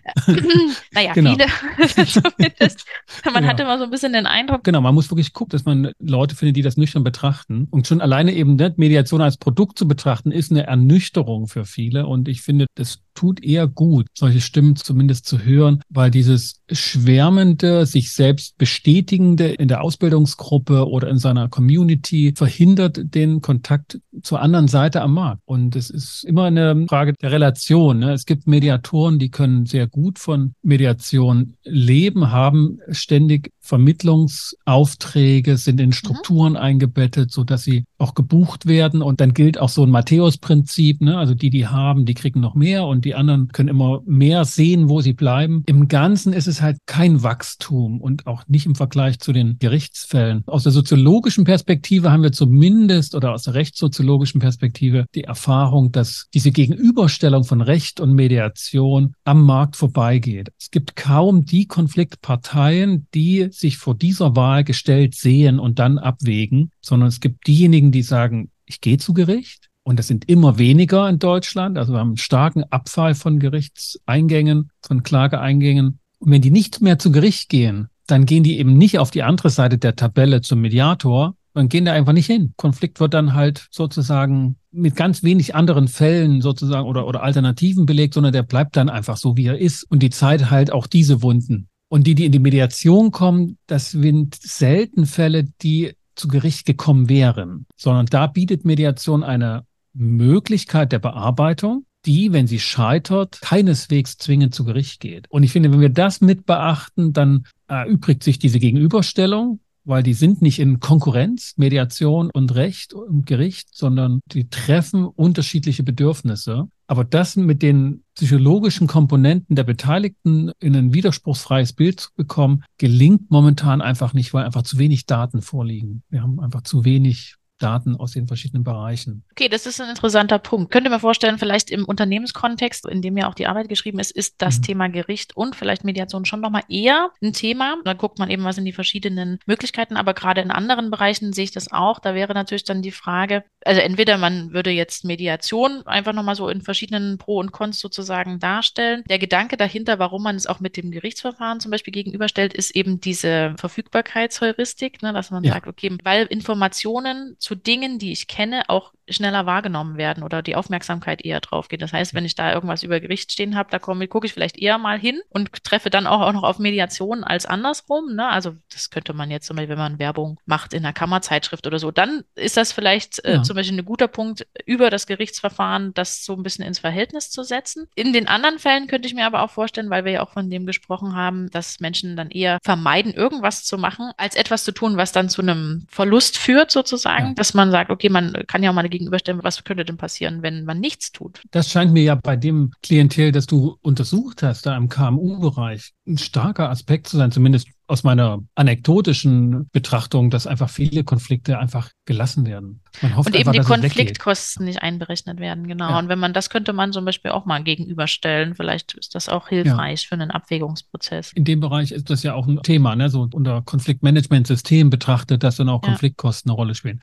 naja, genau. viele zumindest. Man genau. hat immer so ein bisschen den Eindruck. Genau, man muss wirklich gucken, dass man Leute findet, die das nüchtern betrachten. Und schon alleine eben ne, Mediation als Produkt zu betrachten, ist eine Ernüchterung für viele. Und ich finde, es tut eher gut, solche Stimmen zumindest zu hören, weil dieses schwärmende, sich selbst bestätigende in der Ausbildungsgruppe oder in seiner Community verhindert den Kontakt zur anderen Seite am Markt. Und es ist immer eine Frage der Relation. Ne? Es gibt Mediatoren, die können sehr gut von Mediation leben, haben ständig Vermittlungsaufträge, sind in mhm. Strukturen mhm. eingebettet, so dass sie auch gebucht werden. Und dann gilt auch so ein Matthäus-Prinzip. Ne? Also die, die haben, die kriegen noch mehr und die anderen können immer mehr sehen, wo sie bleiben. Im Ganzen ist es halt kein Wachstum und auch nicht im Vergleich zu den Gerichtsfällen. Aus der soziologischen Perspektive haben wir zumindest oder aus der rechtssoziologischen Perspektive die Erfahrung, dass diese Gegenüberstellung von Recht und Mediation am Markt vorbeigeht. Es gibt kaum die Konfliktparteien, die sich vor dieser Wahl gestellt sehen und dann abwägen, sondern es gibt diejenigen, die sagen, ich gehe zu Gericht und das sind immer weniger in Deutschland. Also wir haben einen starken Abfall von Gerichtseingängen, von Klageeingängen. Und wenn die nicht mehr zu Gericht gehen, dann gehen die eben nicht auf die andere Seite der Tabelle zum Mediator, Man gehen da einfach nicht hin. Konflikt wird dann halt sozusagen mit ganz wenig anderen Fällen sozusagen oder, oder Alternativen belegt, sondern der bleibt dann einfach so, wie er ist. Und die Zeit halt auch diese Wunden. Und die, die in die Mediation kommen, das sind selten Fälle, die zu Gericht gekommen wären, sondern da bietet Mediation eine Möglichkeit der Bearbeitung, die, wenn sie scheitert, keineswegs zwingend zu Gericht geht. Und ich finde, wenn wir das mit beachten, dann erübrigt sich diese Gegenüberstellung weil die sind nicht in Konkurrenz, Mediation und Recht und Gericht, sondern die treffen unterschiedliche Bedürfnisse. Aber das mit den psychologischen Komponenten der Beteiligten in ein widerspruchsfreies Bild zu bekommen, gelingt momentan einfach nicht, weil einfach zu wenig Daten vorliegen. Wir haben einfach zu wenig Daten aus den verschiedenen Bereichen. Okay, das ist ein interessanter Punkt. Könnte mir vorstellen, vielleicht im Unternehmenskontext, in dem ja auch die Arbeit geschrieben ist, ist das mhm. Thema Gericht und vielleicht Mediation schon nochmal eher ein Thema. Da guckt man eben, was sind die verschiedenen Möglichkeiten, aber gerade in anderen Bereichen sehe ich das auch. Da wäre natürlich dann die Frage, also entweder man würde jetzt Mediation einfach nochmal so in verschiedenen Pro und Cons sozusagen darstellen. Der Gedanke dahinter, warum man es auch mit dem Gerichtsverfahren zum Beispiel gegenüberstellt, ist eben diese Verfügbarkeitsheuristik, ne, dass man ja. sagt, okay, weil Informationen zu Dingen, die ich kenne, auch schneller wahrgenommen werden oder die Aufmerksamkeit eher drauf geht. Das heißt, wenn ich da irgendwas über Gericht stehen habe, da komme, gucke ich vielleicht eher mal hin und treffe dann auch, auch noch auf Mediation als andersrum. Ne? Also das könnte man jetzt zum Beispiel, wenn man Werbung macht in einer Kammerzeitschrift oder so, dann ist das vielleicht äh, ja. zum Beispiel ein guter Punkt, über das Gerichtsverfahren das so ein bisschen ins Verhältnis zu setzen. In den anderen Fällen könnte ich mir aber auch vorstellen, weil wir ja auch von dem gesprochen haben, dass Menschen dann eher vermeiden, irgendwas zu machen, als etwas zu tun, was dann zu einem Verlust führt sozusagen. Ja dass man sagt, okay, man kann ja auch mal gegenüberstellen, was könnte denn passieren, wenn man nichts tut. Das scheint mir ja bei dem Klientel, das du untersucht hast, da im KMU-Bereich, ein starker Aspekt zu sein, zumindest aus meiner anekdotischen Betrachtung, dass einfach viele Konflikte einfach gelassen werden. Man hofft und eben einfach, die Konfliktkosten nicht einberechnet werden, genau. Ja. Und wenn man das könnte man zum Beispiel auch mal gegenüberstellen. Vielleicht ist das auch hilfreich ja. für einen Abwägungsprozess. In dem Bereich ist das ja auch ein Thema, ne? so unter Konfliktmanagementsystem betrachtet, dass dann auch Konfliktkosten eine Rolle spielen.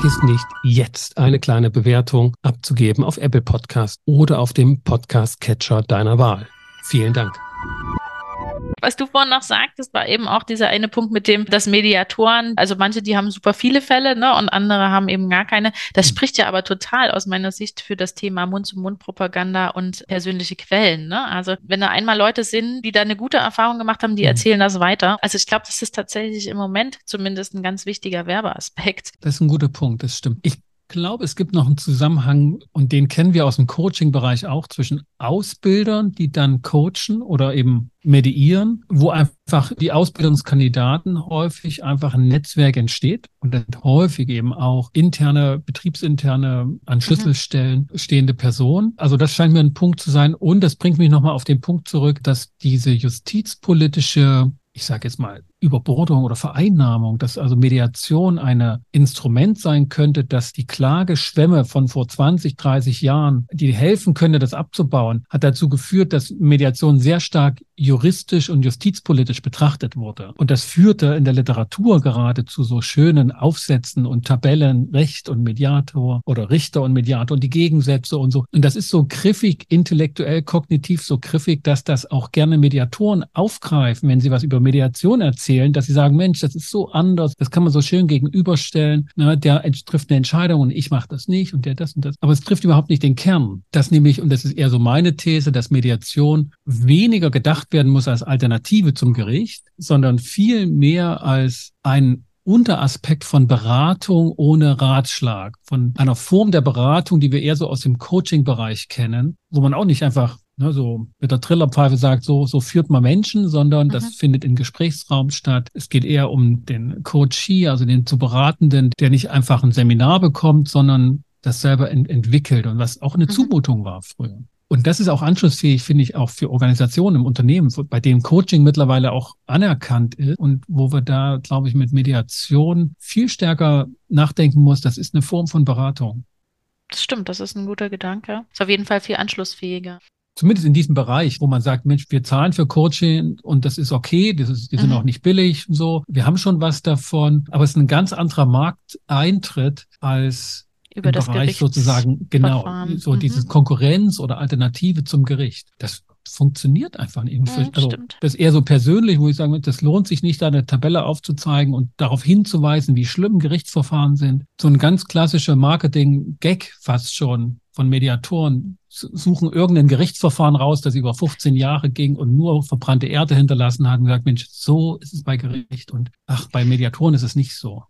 Vergiss nicht, jetzt eine kleine Bewertung abzugeben auf Apple Podcast oder auf dem Podcast Catcher deiner Wahl. Vielen Dank. Was du vorhin noch sagtest, war eben auch dieser eine Punkt mit dem, dass Mediatoren, also manche, die haben super viele Fälle, ne, und andere haben eben gar keine. Das mhm. spricht ja aber total aus meiner Sicht für das Thema Mund-zu-Mund-Propaganda und persönliche Quellen, ne? Also, wenn da einmal Leute sind, die da eine gute Erfahrung gemacht haben, die mhm. erzählen das weiter. Also, ich glaube, das ist tatsächlich im Moment zumindest ein ganz wichtiger Werbeaspekt. Das ist ein guter Punkt, das stimmt. Ich glaube, es gibt noch einen Zusammenhang, und den kennen wir aus dem Coaching-Bereich auch, zwischen Ausbildern, die dann coachen oder eben mediieren, wo einfach die Ausbildungskandidaten häufig einfach ein Netzwerk entsteht und dann häufig eben auch interne, betriebsinterne, an Schlüsselstellen stehende Personen. Also das scheint mir ein Punkt zu sein. Und das bringt mich nochmal auf den Punkt zurück, dass diese justizpolitische ich sage jetzt mal, Überbordung oder Vereinnahmung, dass also Mediation ein Instrument sein könnte, dass die Klageschwämme von vor 20, 30 Jahren, die helfen könnte, das abzubauen, hat dazu geführt, dass Mediation sehr stark juristisch und justizpolitisch betrachtet wurde. Und das führte in der Literatur gerade zu so schönen Aufsätzen und Tabellen, Recht und Mediator oder Richter und Mediator und die Gegensätze und so. Und das ist so griffig, intellektuell, kognitiv so griffig, dass das auch gerne Mediatoren aufgreifen, wenn sie was über Mediation erzählen, dass sie sagen, Mensch, das ist so anders, das kann man so schön gegenüberstellen. Ne? Der trifft eine Entscheidung und ich mache das nicht und der das und das. Aber es trifft überhaupt nicht den Kern. Das nämlich, und das ist eher so meine These, dass Mediation weniger gedacht werden muss als Alternative zum Gericht, sondern viel mehr als ein Unteraspekt von Beratung ohne Ratschlag, von einer Form der Beratung, die wir eher so aus dem Coaching-Bereich kennen, wo man auch nicht einfach ne, so mit der Trillerpfeife sagt, so, so führt man Menschen, sondern mhm. das findet in Gesprächsraum statt. Es geht eher um den Coachee, also den zu Beratenden, der nicht einfach ein Seminar bekommt, sondern das selber ent entwickelt und was auch eine mhm. Zumutung war früher. Und das ist auch anschlussfähig, finde ich, auch für Organisationen im Unternehmen, bei denen Coaching mittlerweile auch anerkannt ist und wo wir da, glaube ich, mit Mediation viel stärker nachdenken muss. Das ist eine Form von Beratung. Das stimmt, das ist ein guter Gedanke. Ist auf jeden Fall viel anschlussfähiger zumindest in diesem Bereich, wo man sagt, Mensch, wir zahlen für Coaching und das ist okay, das ist, die sind mhm. auch nicht billig und so. Wir haben schon was davon, aber es ist ein ganz anderer Markteintritt als über im das Bereich sozusagen genau so mhm. dieses Konkurrenz oder Alternative zum Gericht. Das funktioniert einfach nicht. Mhm, also, das ist eher so persönlich, wo ich sage, das lohnt sich nicht, da eine Tabelle aufzuzeigen und darauf hinzuweisen, wie schlimm Gerichtsverfahren sind. So ein ganz klassischer Marketing-Gag fast schon von Mediatoren suchen irgendein Gerichtsverfahren raus, das über 15 Jahre ging und nur verbrannte Erde hinterlassen hat und gesagt, Mensch, so ist es bei Gericht und ach, bei Mediatoren ist es nicht so.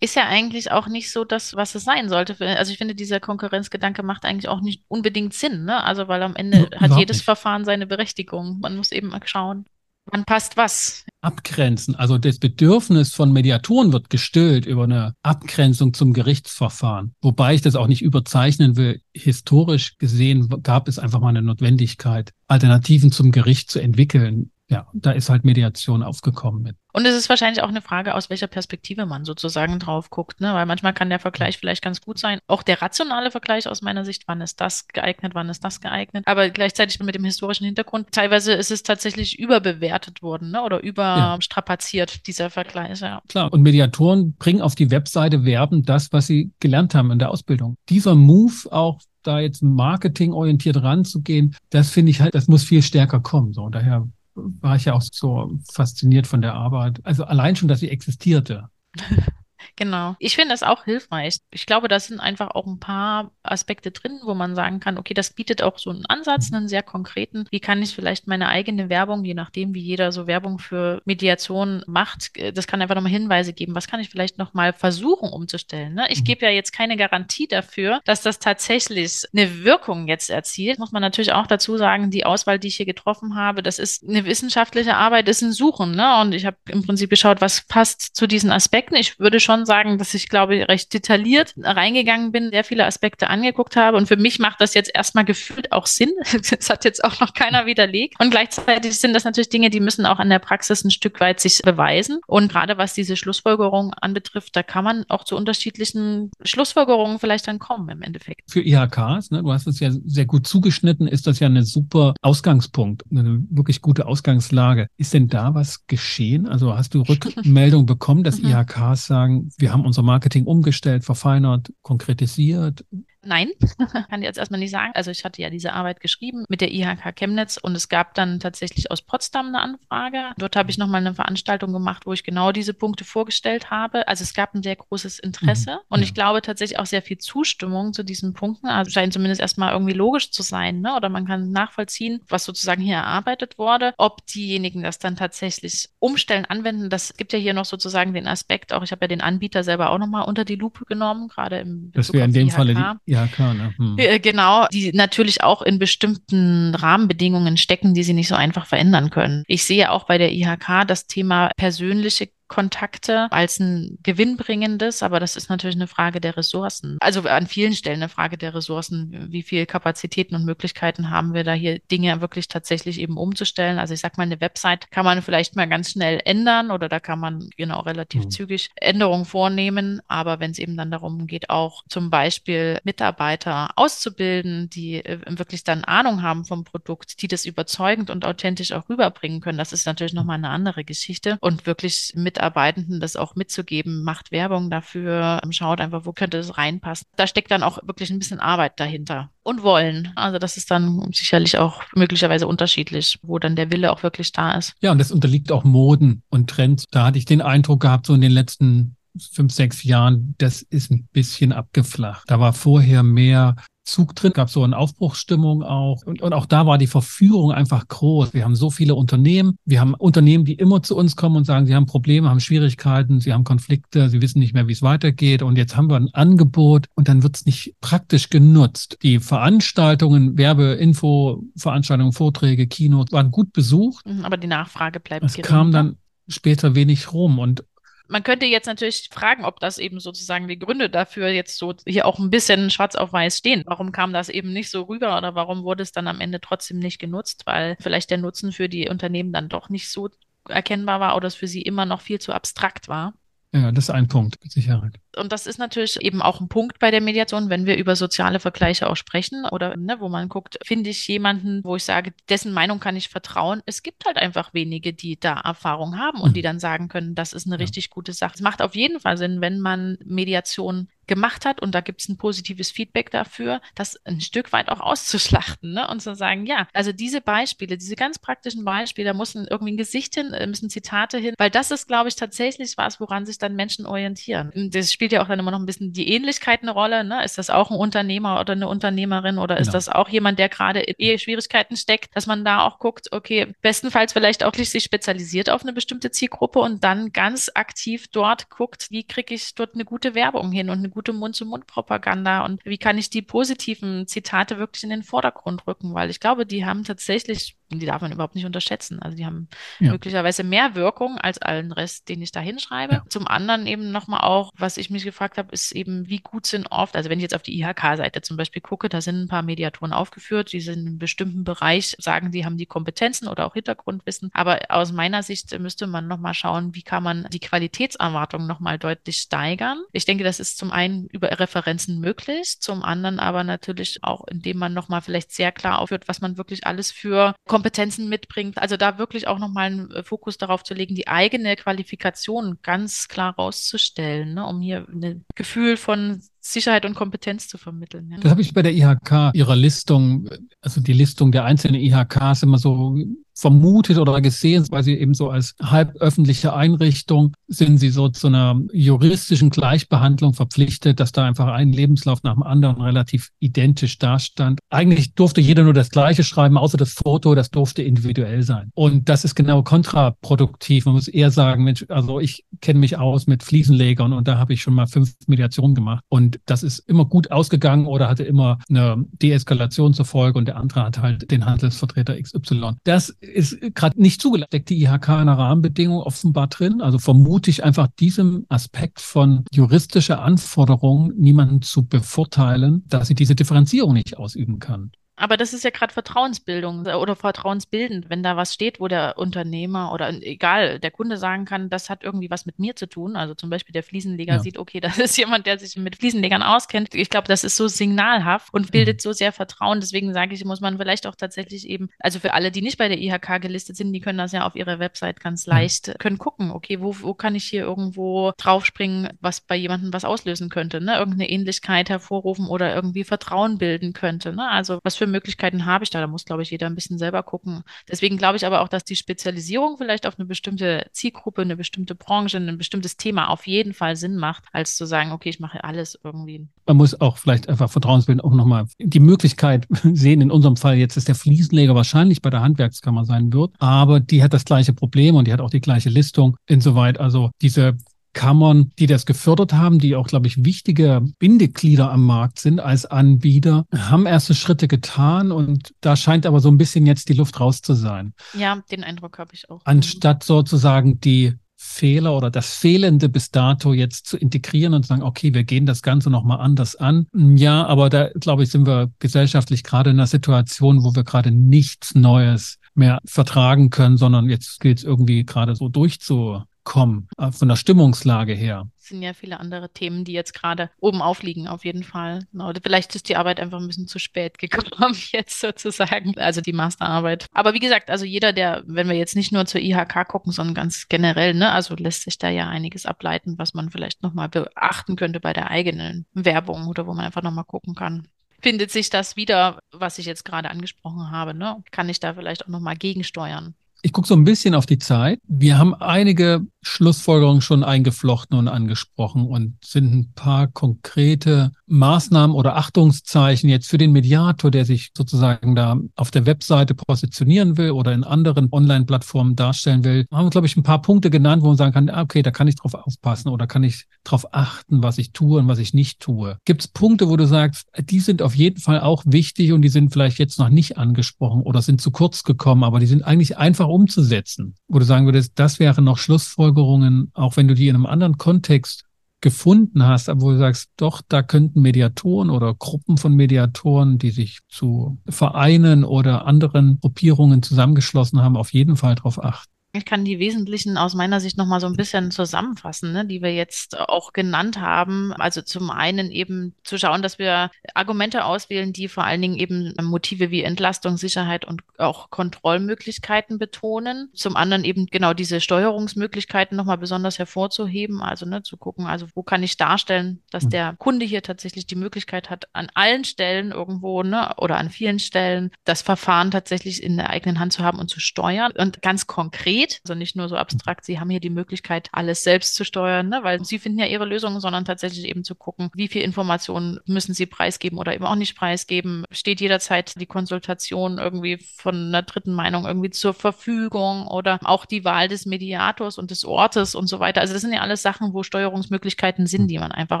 Ist ja eigentlich auch nicht so das, was es sein sollte. Also ich finde, dieser Konkurrenzgedanke macht eigentlich auch nicht unbedingt Sinn, ne? Also weil am Ende ja, hat jedes nicht. Verfahren seine Berechtigung. Man muss eben mal schauen, wann passt was. Abgrenzen. Also das Bedürfnis von Mediatoren wird gestillt über eine Abgrenzung zum Gerichtsverfahren. Wobei ich das auch nicht überzeichnen will. Historisch gesehen gab es einfach mal eine Notwendigkeit, Alternativen zum Gericht zu entwickeln. Ja, da ist halt Mediation aufgekommen mit. Und es ist wahrscheinlich auch eine Frage, aus welcher Perspektive man sozusagen drauf guckt, ne? Weil manchmal kann der Vergleich vielleicht ganz gut sein. Auch der rationale Vergleich aus meiner Sicht, wann ist das geeignet, wann ist das geeignet. Aber gleichzeitig mit dem historischen Hintergrund, teilweise ist es tatsächlich überbewertet worden, ne? Oder überstrapaziert, ja. dieser Vergleich, ja. Klar. Und Mediatoren bringen auf die Webseite werben das, was sie gelernt haben in der Ausbildung. Dieser Move auch da jetzt marketingorientiert ranzugehen, das finde ich halt, das muss viel stärker kommen. So, daher war ich ja auch so fasziniert von der Arbeit. Also allein schon, dass sie existierte. Genau. Ich finde das auch hilfreich. Ich glaube, da sind einfach auch ein paar Aspekte drin, wo man sagen kann, okay, das bietet auch so einen Ansatz, einen sehr konkreten. Wie kann ich vielleicht meine eigene Werbung, je nachdem, wie jeder so Werbung für Mediation macht, das kann einfach nochmal Hinweise geben. Was kann ich vielleicht nochmal versuchen umzustellen? Ne? Ich mhm. gebe ja jetzt keine Garantie dafür, dass das tatsächlich eine Wirkung jetzt erzielt. Muss man natürlich auch dazu sagen, die Auswahl, die ich hier getroffen habe, das ist eine wissenschaftliche Arbeit, ist ein Suchen. Ne? Und ich habe im Prinzip geschaut, was passt zu diesen Aspekten. Ich würde schon sagen, dass ich, glaube ich, recht detailliert reingegangen bin, sehr viele Aspekte angeguckt habe. Und für mich macht das jetzt erstmal gefühlt auch Sinn. Das hat jetzt auch noch keiner widerlegt. Und gleichzeitig sind das natürlich Dinge, die müssen auch an der Praxis ein Stück weit sich beweisen. Und gerade was diese Schlussfolgerung anbetrifft, da kann man auch zu unterschiedlichen Schlussfolgerungen vielleicht dann kommen im Endeffekt. Für IHKs, ne, du hast es ja sehr gut zugeschnitten, ist das ja eine super Ausgangspunkt, eine wirklich gute Ausgangslage. Ist denn da was geschehen? Also hast du Rückmeldung bekommen, dass mhm. IHKs sagen, wir haben unser Marketing umgestellt, verfeinert, konkretisiert. Nein, kann ich jetzt erstmal nicht sagen. Also ich hatte ja diese Arbeit geschrieben mit der IHK Chemnitz und es gab dann tatsächlich aus Potsdam eine Anfrage. Dort habe ich nochmal eine Veranstaltung gemacht, wo ich genau diese Punkte vorgestellt habe. Also es gab ein sehr großes Interesse mhm. und ich glaube tatsächlich auch sehr viel Zustimmung zu diesen Punkten. Also scheint zumindest erstmal irgendwie logisch zu sein, ne? Oder man kann nachvollziehen, was sozusagen hier erarbeitet wurde. Ob diejenigen das dann tatsächlich umstellen, anwenden, das gibt ja hier noch sozusagen den Aspekt, auch ich habe ja den Anbieter selber auch nochmal unter die Lupe genommen, gerade im Das wäre in dem IHK. Falle die ja, klar. Ne? Hm. Äh, genau, die natürlich auch in bestimmten Rahmenbedingungen stecken, die sie nicht so einfach verändern können. Ich sehe auch bei der IHK das Thema persönliche Kontakte als ein gewinnbringendes, aber das ist natürlich eine Frage der Ressourcen. Also an vielen Stellen eine Frage der Ressourcen. Wie viel Kapazitäten und Möglichkeiten haben wir da hier Dinge wirklich tatsächlich eben umzustellen? Also ich sag mal, eine Website kann man vielleicht mal ganz schnell ändern oder da kann man genau relativ mhm. zügig Änderungen vornehmen. Aber wenn es eben dann darum geht, auch zum Beispiel Mitarbeiter auszubilden, die äh, wirklich dann Ahnung haben vom Produkt, die das überzeugend und authentisch auch rüberbringen können, das ist natürlich nochmal eine andere Geschichte und wirklich mit Mitarbeitenden das auch mitzugeben, macht Werbung dafür, schaut einfach, wo könnte es reinpassen. Da steckt dann auch wirklich ein bisschen Arbeit dahinter und Wollen. Also das ist dann sicherlich auch möglicherweise unterschiedlich, wo dann der Wille auch wirklich da ist. Ja, und das unterliegt auch Moden und Trends. Da hatte ich den Eindruck gehabt, so in den letzten fünf, sechs Jahren, das ist ein bisschen abgeflacht. Da war vorher mehr Zug drin, gab so eine Aufbruchsstimmung auch. Und, und auch da war die Verführung einfach groß. Wir haben so viele Unternehmen. Wir haben Unternehmen, die immer zu uns kommen und sagen, sie haben Probleme, haben Schwierigkeiten, sie haben Konflikte, sie wissen nicht mehr, wie es weitergeht. Und jetzt haben wir ein Angebot und dann wird es nicht praktisch genutzt. Die Veranstaltungen, Werbe, Info, Veranstaltungen, Vorträge, Kinos waren gut besucht. Mhm, aber die Nachfrage bleibt Es gering, kam dann später wenig rum und man könnte jetzt natürlich fragen, ob das eben sozusagen die Gründe dafür jetzt so hier auch ein bisschen schwarz auf weiß stehen. Warum kam das eben nicht so rüber oder warum wurde es dann am Ende trotzdem nicht genutzt? Weil vielleicht der Nutzen für die Unternehmen dann doch nicht so erkennbar war oder es für sie immer noch viel zu abstrakt war. Ja, das ist ein Punkt, mit Sicherheit. Und das ist natürlich eben auch ein Punkt bei der Mediation, wenn wir über soziale Vergleiche auch sprechen oder ne, wo man guckt, finde ich jemanden, wo ich sage, dessen Meinung kann ich vertrauen. Es gibt halt einfach wenige, die da Erfahrung haben und mhm. die dann sagen können, das ist eine ja. richtig gute Sache. Es macht auf jeden Fall Sinn, wenn man Mediation gemacht hat und da gibt es ein positives Feedback dafür, das ein Stück weit auch auszuschlachten ne? und zu sagen, ja, also diese Beispiele, diese ganz praktischen Beispiele, da muss irgendwie ein Gesicht hin, äh, müssen Zitate hin, weil das ist, glaube ich, tatsächlich was, woran sich dann Menschen orientieren. Das spielt ja auch dann immer noch ein bisschen die Ähnlichkeit eine Rolle. Ne? Ist das auch ein Unternehmer oder eine Unternehmerin oder ist genau. das auch jemand, der gerade in Eheschwierigkeiten steckt, dass man da auch guckt, okay, bestenfalls vielleicht auch sich spezialisiert auf eine bestimmte Zielgruppe und dann ganz aktiv dort guckt, wie kriege ich dort eine gute Werbung hin und eine gute Mund-zu-Mund-Propaganda und wie kann ich die positiven Zitate wirklich in den Vordergrund rücken, weil ich glaube, die haben tatsächlich die darf man überhaupt nicht unterschätzen. Also die haben ja. möglicherweise mehr Wirkung als allen Rest, den ich da hinschreibe. Ja. Zum anderen eben nochmal auch, was ich mich gefragt habe, ist eben, wie gut sind oft, also wenn ich jetzt auf die IHK-Seite zum Beispiel gucke, da sind ein paar Mediatoren aufgeführt, die sind in einem bestimmten Bereich, sagen, die haben die Kompetenzen oder auch Hintergrundwissen. Aber aus meiner Sicht müsste man nochmal schauen, wie kann man die Qualitätserwartung nochmal deutlich steigern. Ich denke, das ist zum einen über Referenzen möglich, zum anderen aber natürlich auch, indem man nochmal vielleicht sehr klar aufhört, was man wirklich alles für Kompetenzen mitbringt. Also da wirklich auch nochmal einen äh, Fokus darauf zu legen, die eigene Qualifikation ganz klar rauszustellen, ne, um hier ein Gefühl von Sicherheit und Kompetenz zu vermitteln. Ja. Das habe ich bei der IHK, ihrer Listung, also die Listung der einzelnen IHKs immer so vermutet oder gesehen, weil sie eben so als halböffentliche Einrichtung sind sie so zu einer juristischen Gleichbehandlung verpflichtet, dass da einfach ein Lebenslauf nach dem anderen relativ identisch dastand. Eigentlich durfte jeder nur das Gleiche schreiben, außer das Foto, das durfte individuell sein. Und das ist genau kontraproduktiv. Man muss eher sagen, Mensch, also ich kenne mich aus mit Fliesenlegern und da habe ich schon mal fünf Mediationen gemacht. Und das ist immer gut ausgegangen oder hatte immer eine Deeskalation zur Folge und der andere hat halt den Handelsvertreter XY. Das ist gerade nicht zugelassen. Steckt die IHK in einer Rahmenbedingung offenbar drin. Also vermute ich einfach diesem Aspekt von juristischer Anforderung niemanden zu bevorteilen, dass sie diese Differenzierung nicht ausüben kann. Aber das ist ja gerade Vertrauensbildung äh, oder vertrauensbildend, wenn da was steht, wo der Unternehmer oder egal, der Kunde sagen kann, das hat irgendwie was mit mir zu tun. Also zum Beispiel der Fliesenleger ja. sieht, okay, das ist jemand, der sich mit Fliesenlegern auskennt. Ich glaube, das ist so signalhaft und bildet mhm. so sehr Vertrauen. Deswegen sage ich, muss man vielleicht auch tatsächlich eben, also für alle, die nicht bei der IHK gelistet sind, die können das ja auf ihrer Website ganz leicht, mhm. können gucken, okay, wo, wo kann ich hier irgendwo draufspringen, was bei jemandem was auslösen könnte, ne? Irgendeine Ähnlichkeit hervorrufen oder irgendwie Vertrauen bilden könnte. Ne? Also was für für Möglichkeiten habe ich da? Da muss, glaube ich, jeder ein bisschen selber gucken. Deswegen glaube ich aber auch, dass die Spezialisierung vielleicht auf eine bestimmte Zielgruppe, eine bestimmte Branche, ein bestimmtes Thema auf jeden Fall Sinn macht, als zu sagen, okay, ich mache alles irgendwie. Man muss auch vielleicht einfach Vertrauensbilden auch nochmal die Möglichkeit sehen. In unserem Fall jetzt ist der Fliesenleger wahrscheinlich bei der Handwerkskammer sein wird, aber die hat das gleiche Problem und die hat auch die gleiche Listung. Insoweit also diese Kammern, die das gefördert haben, die auch, glaube ich, wichtige Bindeglieder am Markt sind als Anbieter, haben erste Schritte getan und da scheint aber so ein bisschen jetzt die Luft raus zu sein. Ja, den Eindruck habe ich auch. Anstatt sozusagen die Fehler oder das Fehlende bis dato jetzt zu integrieren und zu sagen, okay, wir gehen das Ganze nochmal anders an. Ja, aber da, glaube ich, sind wir gesellschaftlich gerade in einer Situation, wo wir gerade nichts Neues mehr vertragen können, sondern jetzt gilt es irgendwie gerade so durchzu kommen, äh, von der Stimmungslage her. Es sind ja viele andere Themen, die jetzt gerade oben aufliegen, auf jeden Fall. Genau. Vielleicht ist die Arbeit einfach ein bisschen zu spät gekommen, jetzt sozusagen, also die Masterarbeit. Aber wie gesagt, also jeder, der, wenn wir jetzt nicht nur zur IHK gucken, sondern ganz generell, ne, also lässt sich da ja einiges ableiten, was man vielleicht nochmal beachten könnte bei der eigenen Werbung oder wo man einfach nochmal gucken kann findet sich das wieder, was ich jetzt gerade angesprochen habe? Ne? Kann ich da vielleicht auch nochmal gegensteuern? Ich gucke so ein bisschen auf die Zeit. Wir haben einige Schlussfolgerungen schon eingeflochten und angesprochen und sind ein paar konkrete Maßnahmen oder Achtungszeichen jetzt für den Mediator, der sich sozusagen da auf der Webseite positionieren will oder in anderen Online-Plattformen darstellen will. Haben, glaube ich, ein paar Punkte genannt, wo man sagen kann, okay, da kann ich drauf aufpassen oder kann ich drauf achten, was ich tue und was ich nicht tue. Gibt es Punkte, wo du sagst, die sind auf jeden Fall auch wichtig und die sind vielleicht jetzt noch nicht angesprochen oder sind zu kurz gekommen, aber die sind eigentlich einfach umzusetzen, wo du sagen würdest, das wäre noch Schlussfolgerungen, auch wenn du die in einem anderen Kontext gefunden hast, wo du sagst, doch, da könnten Mediatoren oder Gruppen von Mediatoren, die sich zu Vereinen oder anderen Gruppierungen zusammengeschlossen haben, auf jeden Fall darauf achten. Ich kann die wesentlichen aus meiner Sicht nochmal so ein bisschen zusammenfassen, ne, die wir jetzt auch genannt haben. Also zum einen eben zu schauen, dass wir Argumente auswählen, die vor allen Dingen eben Motive wie Entlastung, Sicherheit und auch Kontrollmöglichkeiten betonen. Zum anderen eben genau diese Steuerungsmöglichkeiten nochmal besonders hervorzuheben. Also ne, zu gucken, also wo kann ich darstellen, dass hm. der Kunde hier tatsächlich die Möglichkeit hat, an allen Stellen irgendwo ne, oder an vielen Stellen das Verfahren tatsächlich in der eigenen Hand zu haben und zu steuern. Und ganz konkret, also nicht nur so abstrakt, Sie haben hier die Möglichkeit, alles selbst zu steuern, ne? weil Sie finden ja Ihre Lösungen, sondern tatsächlich eben zu gucken, wie viel Informationen müssen Sie preisgeben oder eben auch nicht preisgeben. Steht jederzeit die Konsultation irgendwie von einer dritten Meinung irgendwie zur Verfügung oder auch die Wahl des Mediators und des Ortes und so weiter. Also das sind ja alles Sachen, wo Steuerungsmöglichkeiten sind, die man einfach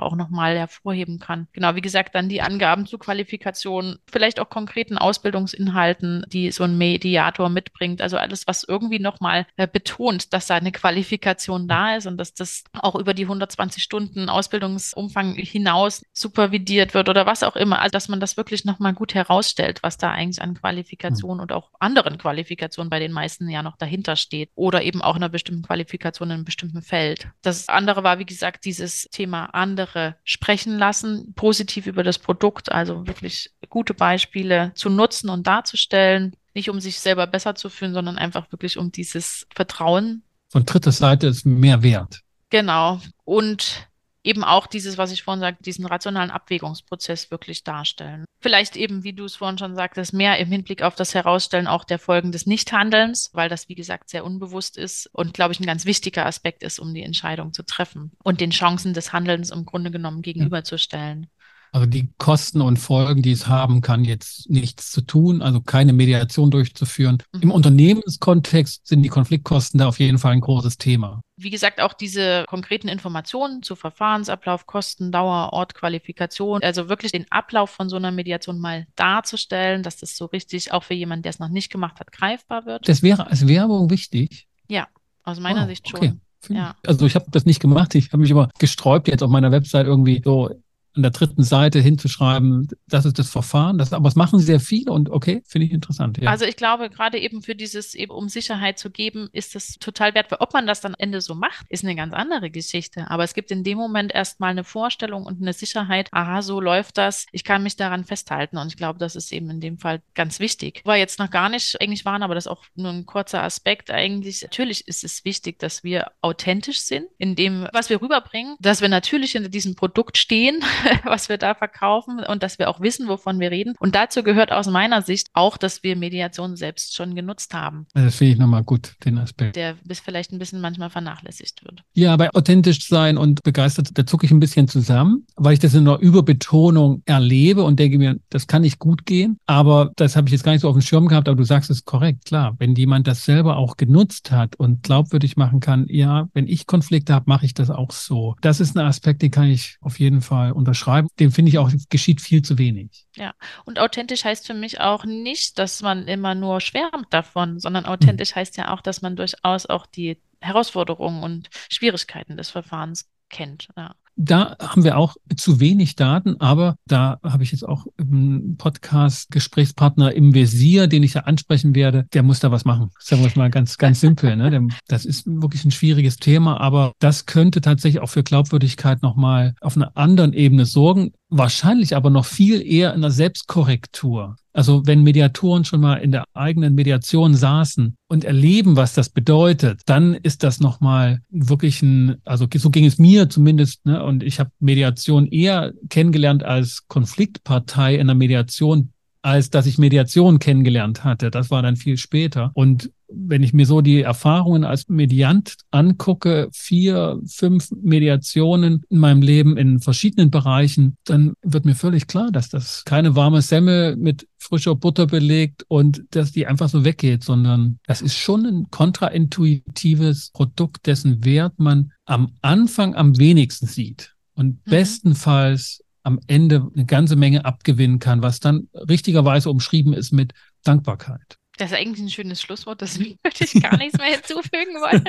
auch nochmal hervorheben kann. Genau, wie gesagt, dann die Angaben zu Qualifikation, vielleicht auch konkreten Ausbildungsinhalten, die so ein Mediator mitbringt. Also alles, was irgendwie nochmal betont, dass da eine Qualifikation da ist und dass das auch über die 120 Stunden Ausbildungsumfang hinaus supervidiert wird oder was auch immer. Also, dass man das wirklich nochmal gut herausstellt, was da eigentlich an Qualifikationen mhm. und auch anderen Qualifikationen bei den meisten ja noch dahinter steht oder eben auch einer bestimmten Qualifikation in einem bestimmten Feld. Das andere war, wie gesagt, dieses Thema andere sprechen lassen, positiv über das Produkt, also wirklich gute Beispiele zu nutzen und darzustellen, nicht um sich selber besser zu fühlen, sondern einfach wirklich um dieses Vertrauen. Von dritter Seite ist mehr wert. Genau. Und eben auch dieses, was ich vorhin sagte, diesen rationalen Abwägungsprozess wirklich darstellen. Vielleicht eben, wie du es vorhin schon sagtest, mehr im Hinblick auf das Herausstellen auch der Folgen des Nichthandelns, weil das, wie gesagt, sehr unbewusst ist und, glaube ich, ein ganz wichtiger Aspekt ist, um die Entscheidung zu treffen und den Chancen des Handelns im Grunde genommen gegenüberzustellen. Also die Kosten und Folgen, die es haben kann, jetzt nichts zu tun, also keine Mediation durchzuführen. Mhm. Im Unternehmenskontext sind die Konfliktkosten da auf jeden Fall ein großes Thema. Wie gesagt, auch diese konkreten Informationen zu Verfahrensablauf, Kosten, Dauer, Ort, Qualifikation, also wirklich den Ablauf von so einer Mediation mal darzustellen, dass das so richtig auch für jemanden, der es noch nicht gemacht hat, greifbar wird. Das wäre als Werbung wichtig. Ja, aus meiner oh, Sicht schon. Okay. Ja. Also ich habe das nicht gemacht, ich habe mich aber gesträubt, jetzt auf meiner Website irgendwie so an der dritten Seite hinzuschreiben, das ist das Verfahren. Das, aber es machen sehr viele und okay, finde ich interessant. Ja. Also ich glaube, gerade eben für dieses, eben um Sicherheit zu geben, ist das total wertvoll. Ob man das dann Ende so macht, ist eine ganz andere Geschichte. Aber es gibt in dem Moment erstmal eine Vorstellung und eine Sicherheit, aha, so läuft das. Ich kann mich daran festhalten. Und ich glaube, das ist eben in dem Fall ganz wichtig. War jetzt noch gar nicht eigentlich waren, aber das ist auch nur ein kurzer Aspekt eigentlich. Natürlich ist es wichtig, dass wir authentisch sind in dem, was wir rüberbringen, dass wir natürlich hinter diesem Produkt stehen was wir da verkaufen und dass wir auch wissen, wovon wir reden. Und dazu gehört aus meiner Sicht auch, dass wir Mediation selbst schon genutzt haben. Das finde ich nochmal gut, den Aspekt. Der bis vielleicht ein bisschen manchmal vernachlässigt wird. Ja, bei authentisch sein und begeistert, da zucke ich ein bisschen zusammen, weil ich das in einer Überbetonung erlebe und denke mir, das kann nicht gut gehen. Aber das habe ich jetzt gar nicht so auf dem Schirm gehabt, aber du sagst es korrekt, klar. Wenn jemand das selber auch genutzt hat und glaubwürdig machen kann, ja, wenn ich Konflikte habe, mache ich das auch so. Das ist ein Aspekt, den kann ich auf jeden Fall unterscheiden beschreiben, dem finde ich auch, geschieht viel zu wenig. Ja, und authentisch heißt für mich auch nicht, dass man immer nur schwärmt davon, sondern authentisch hm. heißt ja auch, dass man durchaus auch die Herausforderungen und Schwierigkeiten des Verfahrens kennt. Ja. Da haben wir auch zu wenig Daten, aber da habe ich jetzt auch einen Podcast-Gesprächspartner im Visier, den ich ja ansprechen werde. Der muss da was machen. Sagen wir es mal ganz, ganz simpel. Ne? Das ist wirklich ein schwieriges Thema, aber das könnte tatsächlich auch für Glaubwürdigkeit nochmal auf einer anderen Ebene sorgen wahrscheinlich aber noch viel eher in der Selbstkorrektur. Also wenn Mediatoren schon mal in der eigenen Mediation saßen und erleben, was das bedeutet, dann ist das nochmal wirklich ein, also so ging es mir zumindest, ne? und ich habe Mediation eher kennengelernt als Konfliktpartei in der Mediation, als dass ich Mediation kennengelernt hatte. Das war dann viel später. Und wenn ich mir so die Erfahrungen als Mediant angucke, vier, fünf Mediationen in meinem Leben in verschiedenen Bereichen, dann wird mir völlig klar, dass das keine warme Semmel mit frischer Butter belegt und dass die einfach so weggeht, sondern das ist schon ein kontraintuitives Produkt, dessen Wert man am Anfang am wenigsten sieht und mhm. bestenfalls am Ende eine ganze Menge abgewinnen kann, was dann richtigerweise umschrieben ist mit Dankbarkeit. Das ist eigentlich ein schönes Schlusswort, das würde ich gar nichts mehr hinzufügen wollen.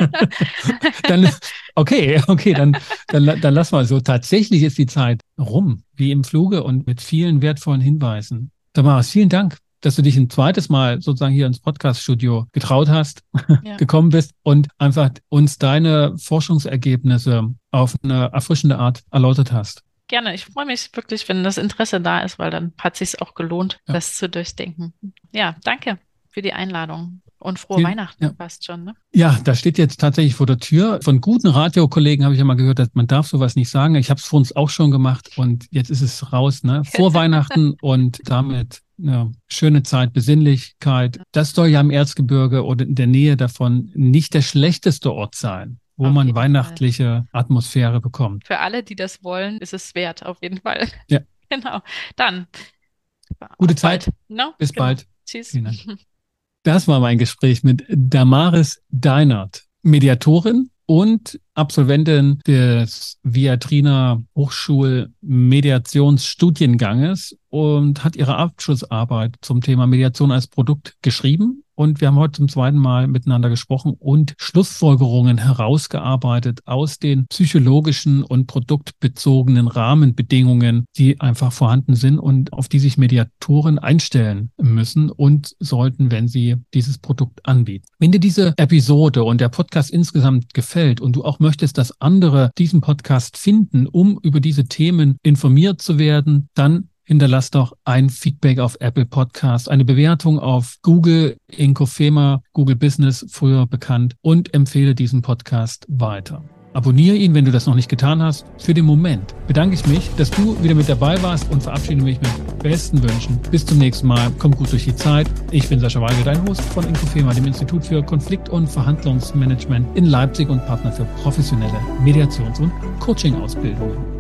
dann, okay, okay, dann, dann, dann lass mal so. Tatsächlich ist die Zeit rum, wie im Fluge und mit vielen wertvollen Hinweisen. Damaris, vielen Dank dass du dich ein zweites Mal sozusagen hier ins Podcast-Studio getraut hast, ja. gekommen bist und einfach uns deine Forschungsergebnisse auf eine erfrischende Art erläutert hast. Gerne. Ich freue mich wirklich, wenn das Interesse da ist, weil dann hat sich auch gelohnt, ja. das zu durchdenken. Ja, danke für die Einladung. Und frohe Vielen, Weihnachten ja. fast schon, ne? Ja, da steht jetzt tatsächlich vor der Tür. Von guten Radiokollegen habe ich ja mal gehört, dass man darf sowas nicht sagen. Ich habe es für uns auch schon gemacht und jetzt ist es raus, ne? Vor Weihnachten und damit eine schöne Zeit, Besinnlichkeit. Das soll ja im Erzgebirge oder in der Nähe davon nicht der schlechteste Ort sein wo auf man weihnachtliche Fall. Atmosphäre bekommt. Für alle, die das wollen, ist es wert, auf jeden Fall. Ja. genau. Dann. Gute Zeit. No? Bis genau. bald. Tschüss. Das war mein Gespräch mit Damaris Deinert, Mediatorin und Absolventin des Viatrina Hochschul Mediationsstudienganges und hat ihre Abschlussarbeit zum Thema Mediation als Produkt geschrieben und wir haben heute zum zweiten Mal miteinander gesprochen und Schlussfolgerungen herausgearbeitet aus den psychologischen und produktbezogenen Rahmenbedingungen, die einfach vorhanden sind und auf die sich Mediatoren einstellen müssen und sollten, wenn sie dieses Produkt anbieten. Wenn dir diese Episode und der Podcast insgesamt gefällt und du auch möchtest, dass andere diesen Podcast finden, um über diese Themen informiert zu werden, dann hinterlass doch ein Feedback auf Apple Podcast, eine Bewertung auf Google, Inkofema, Google Business, früher bekannt, und empfehle diesen Podcast weiter. Abonniere ihn, wenn du das noch nicht getan hast. Für den Moment bedanke ich mich, dass du wieder mit dabei warst und verabschiede mich mit besten Wünschen. Bis zum nächsten Mal. Komm gut durch die Zeit. Ich bin Sascha Weigel, dein Host von Inkofema, dem Institut für Konflikt- und Verhandlungsmanagement in Leipzig und Partner für professionelle Mediations- und Coaching-Ausbildungen.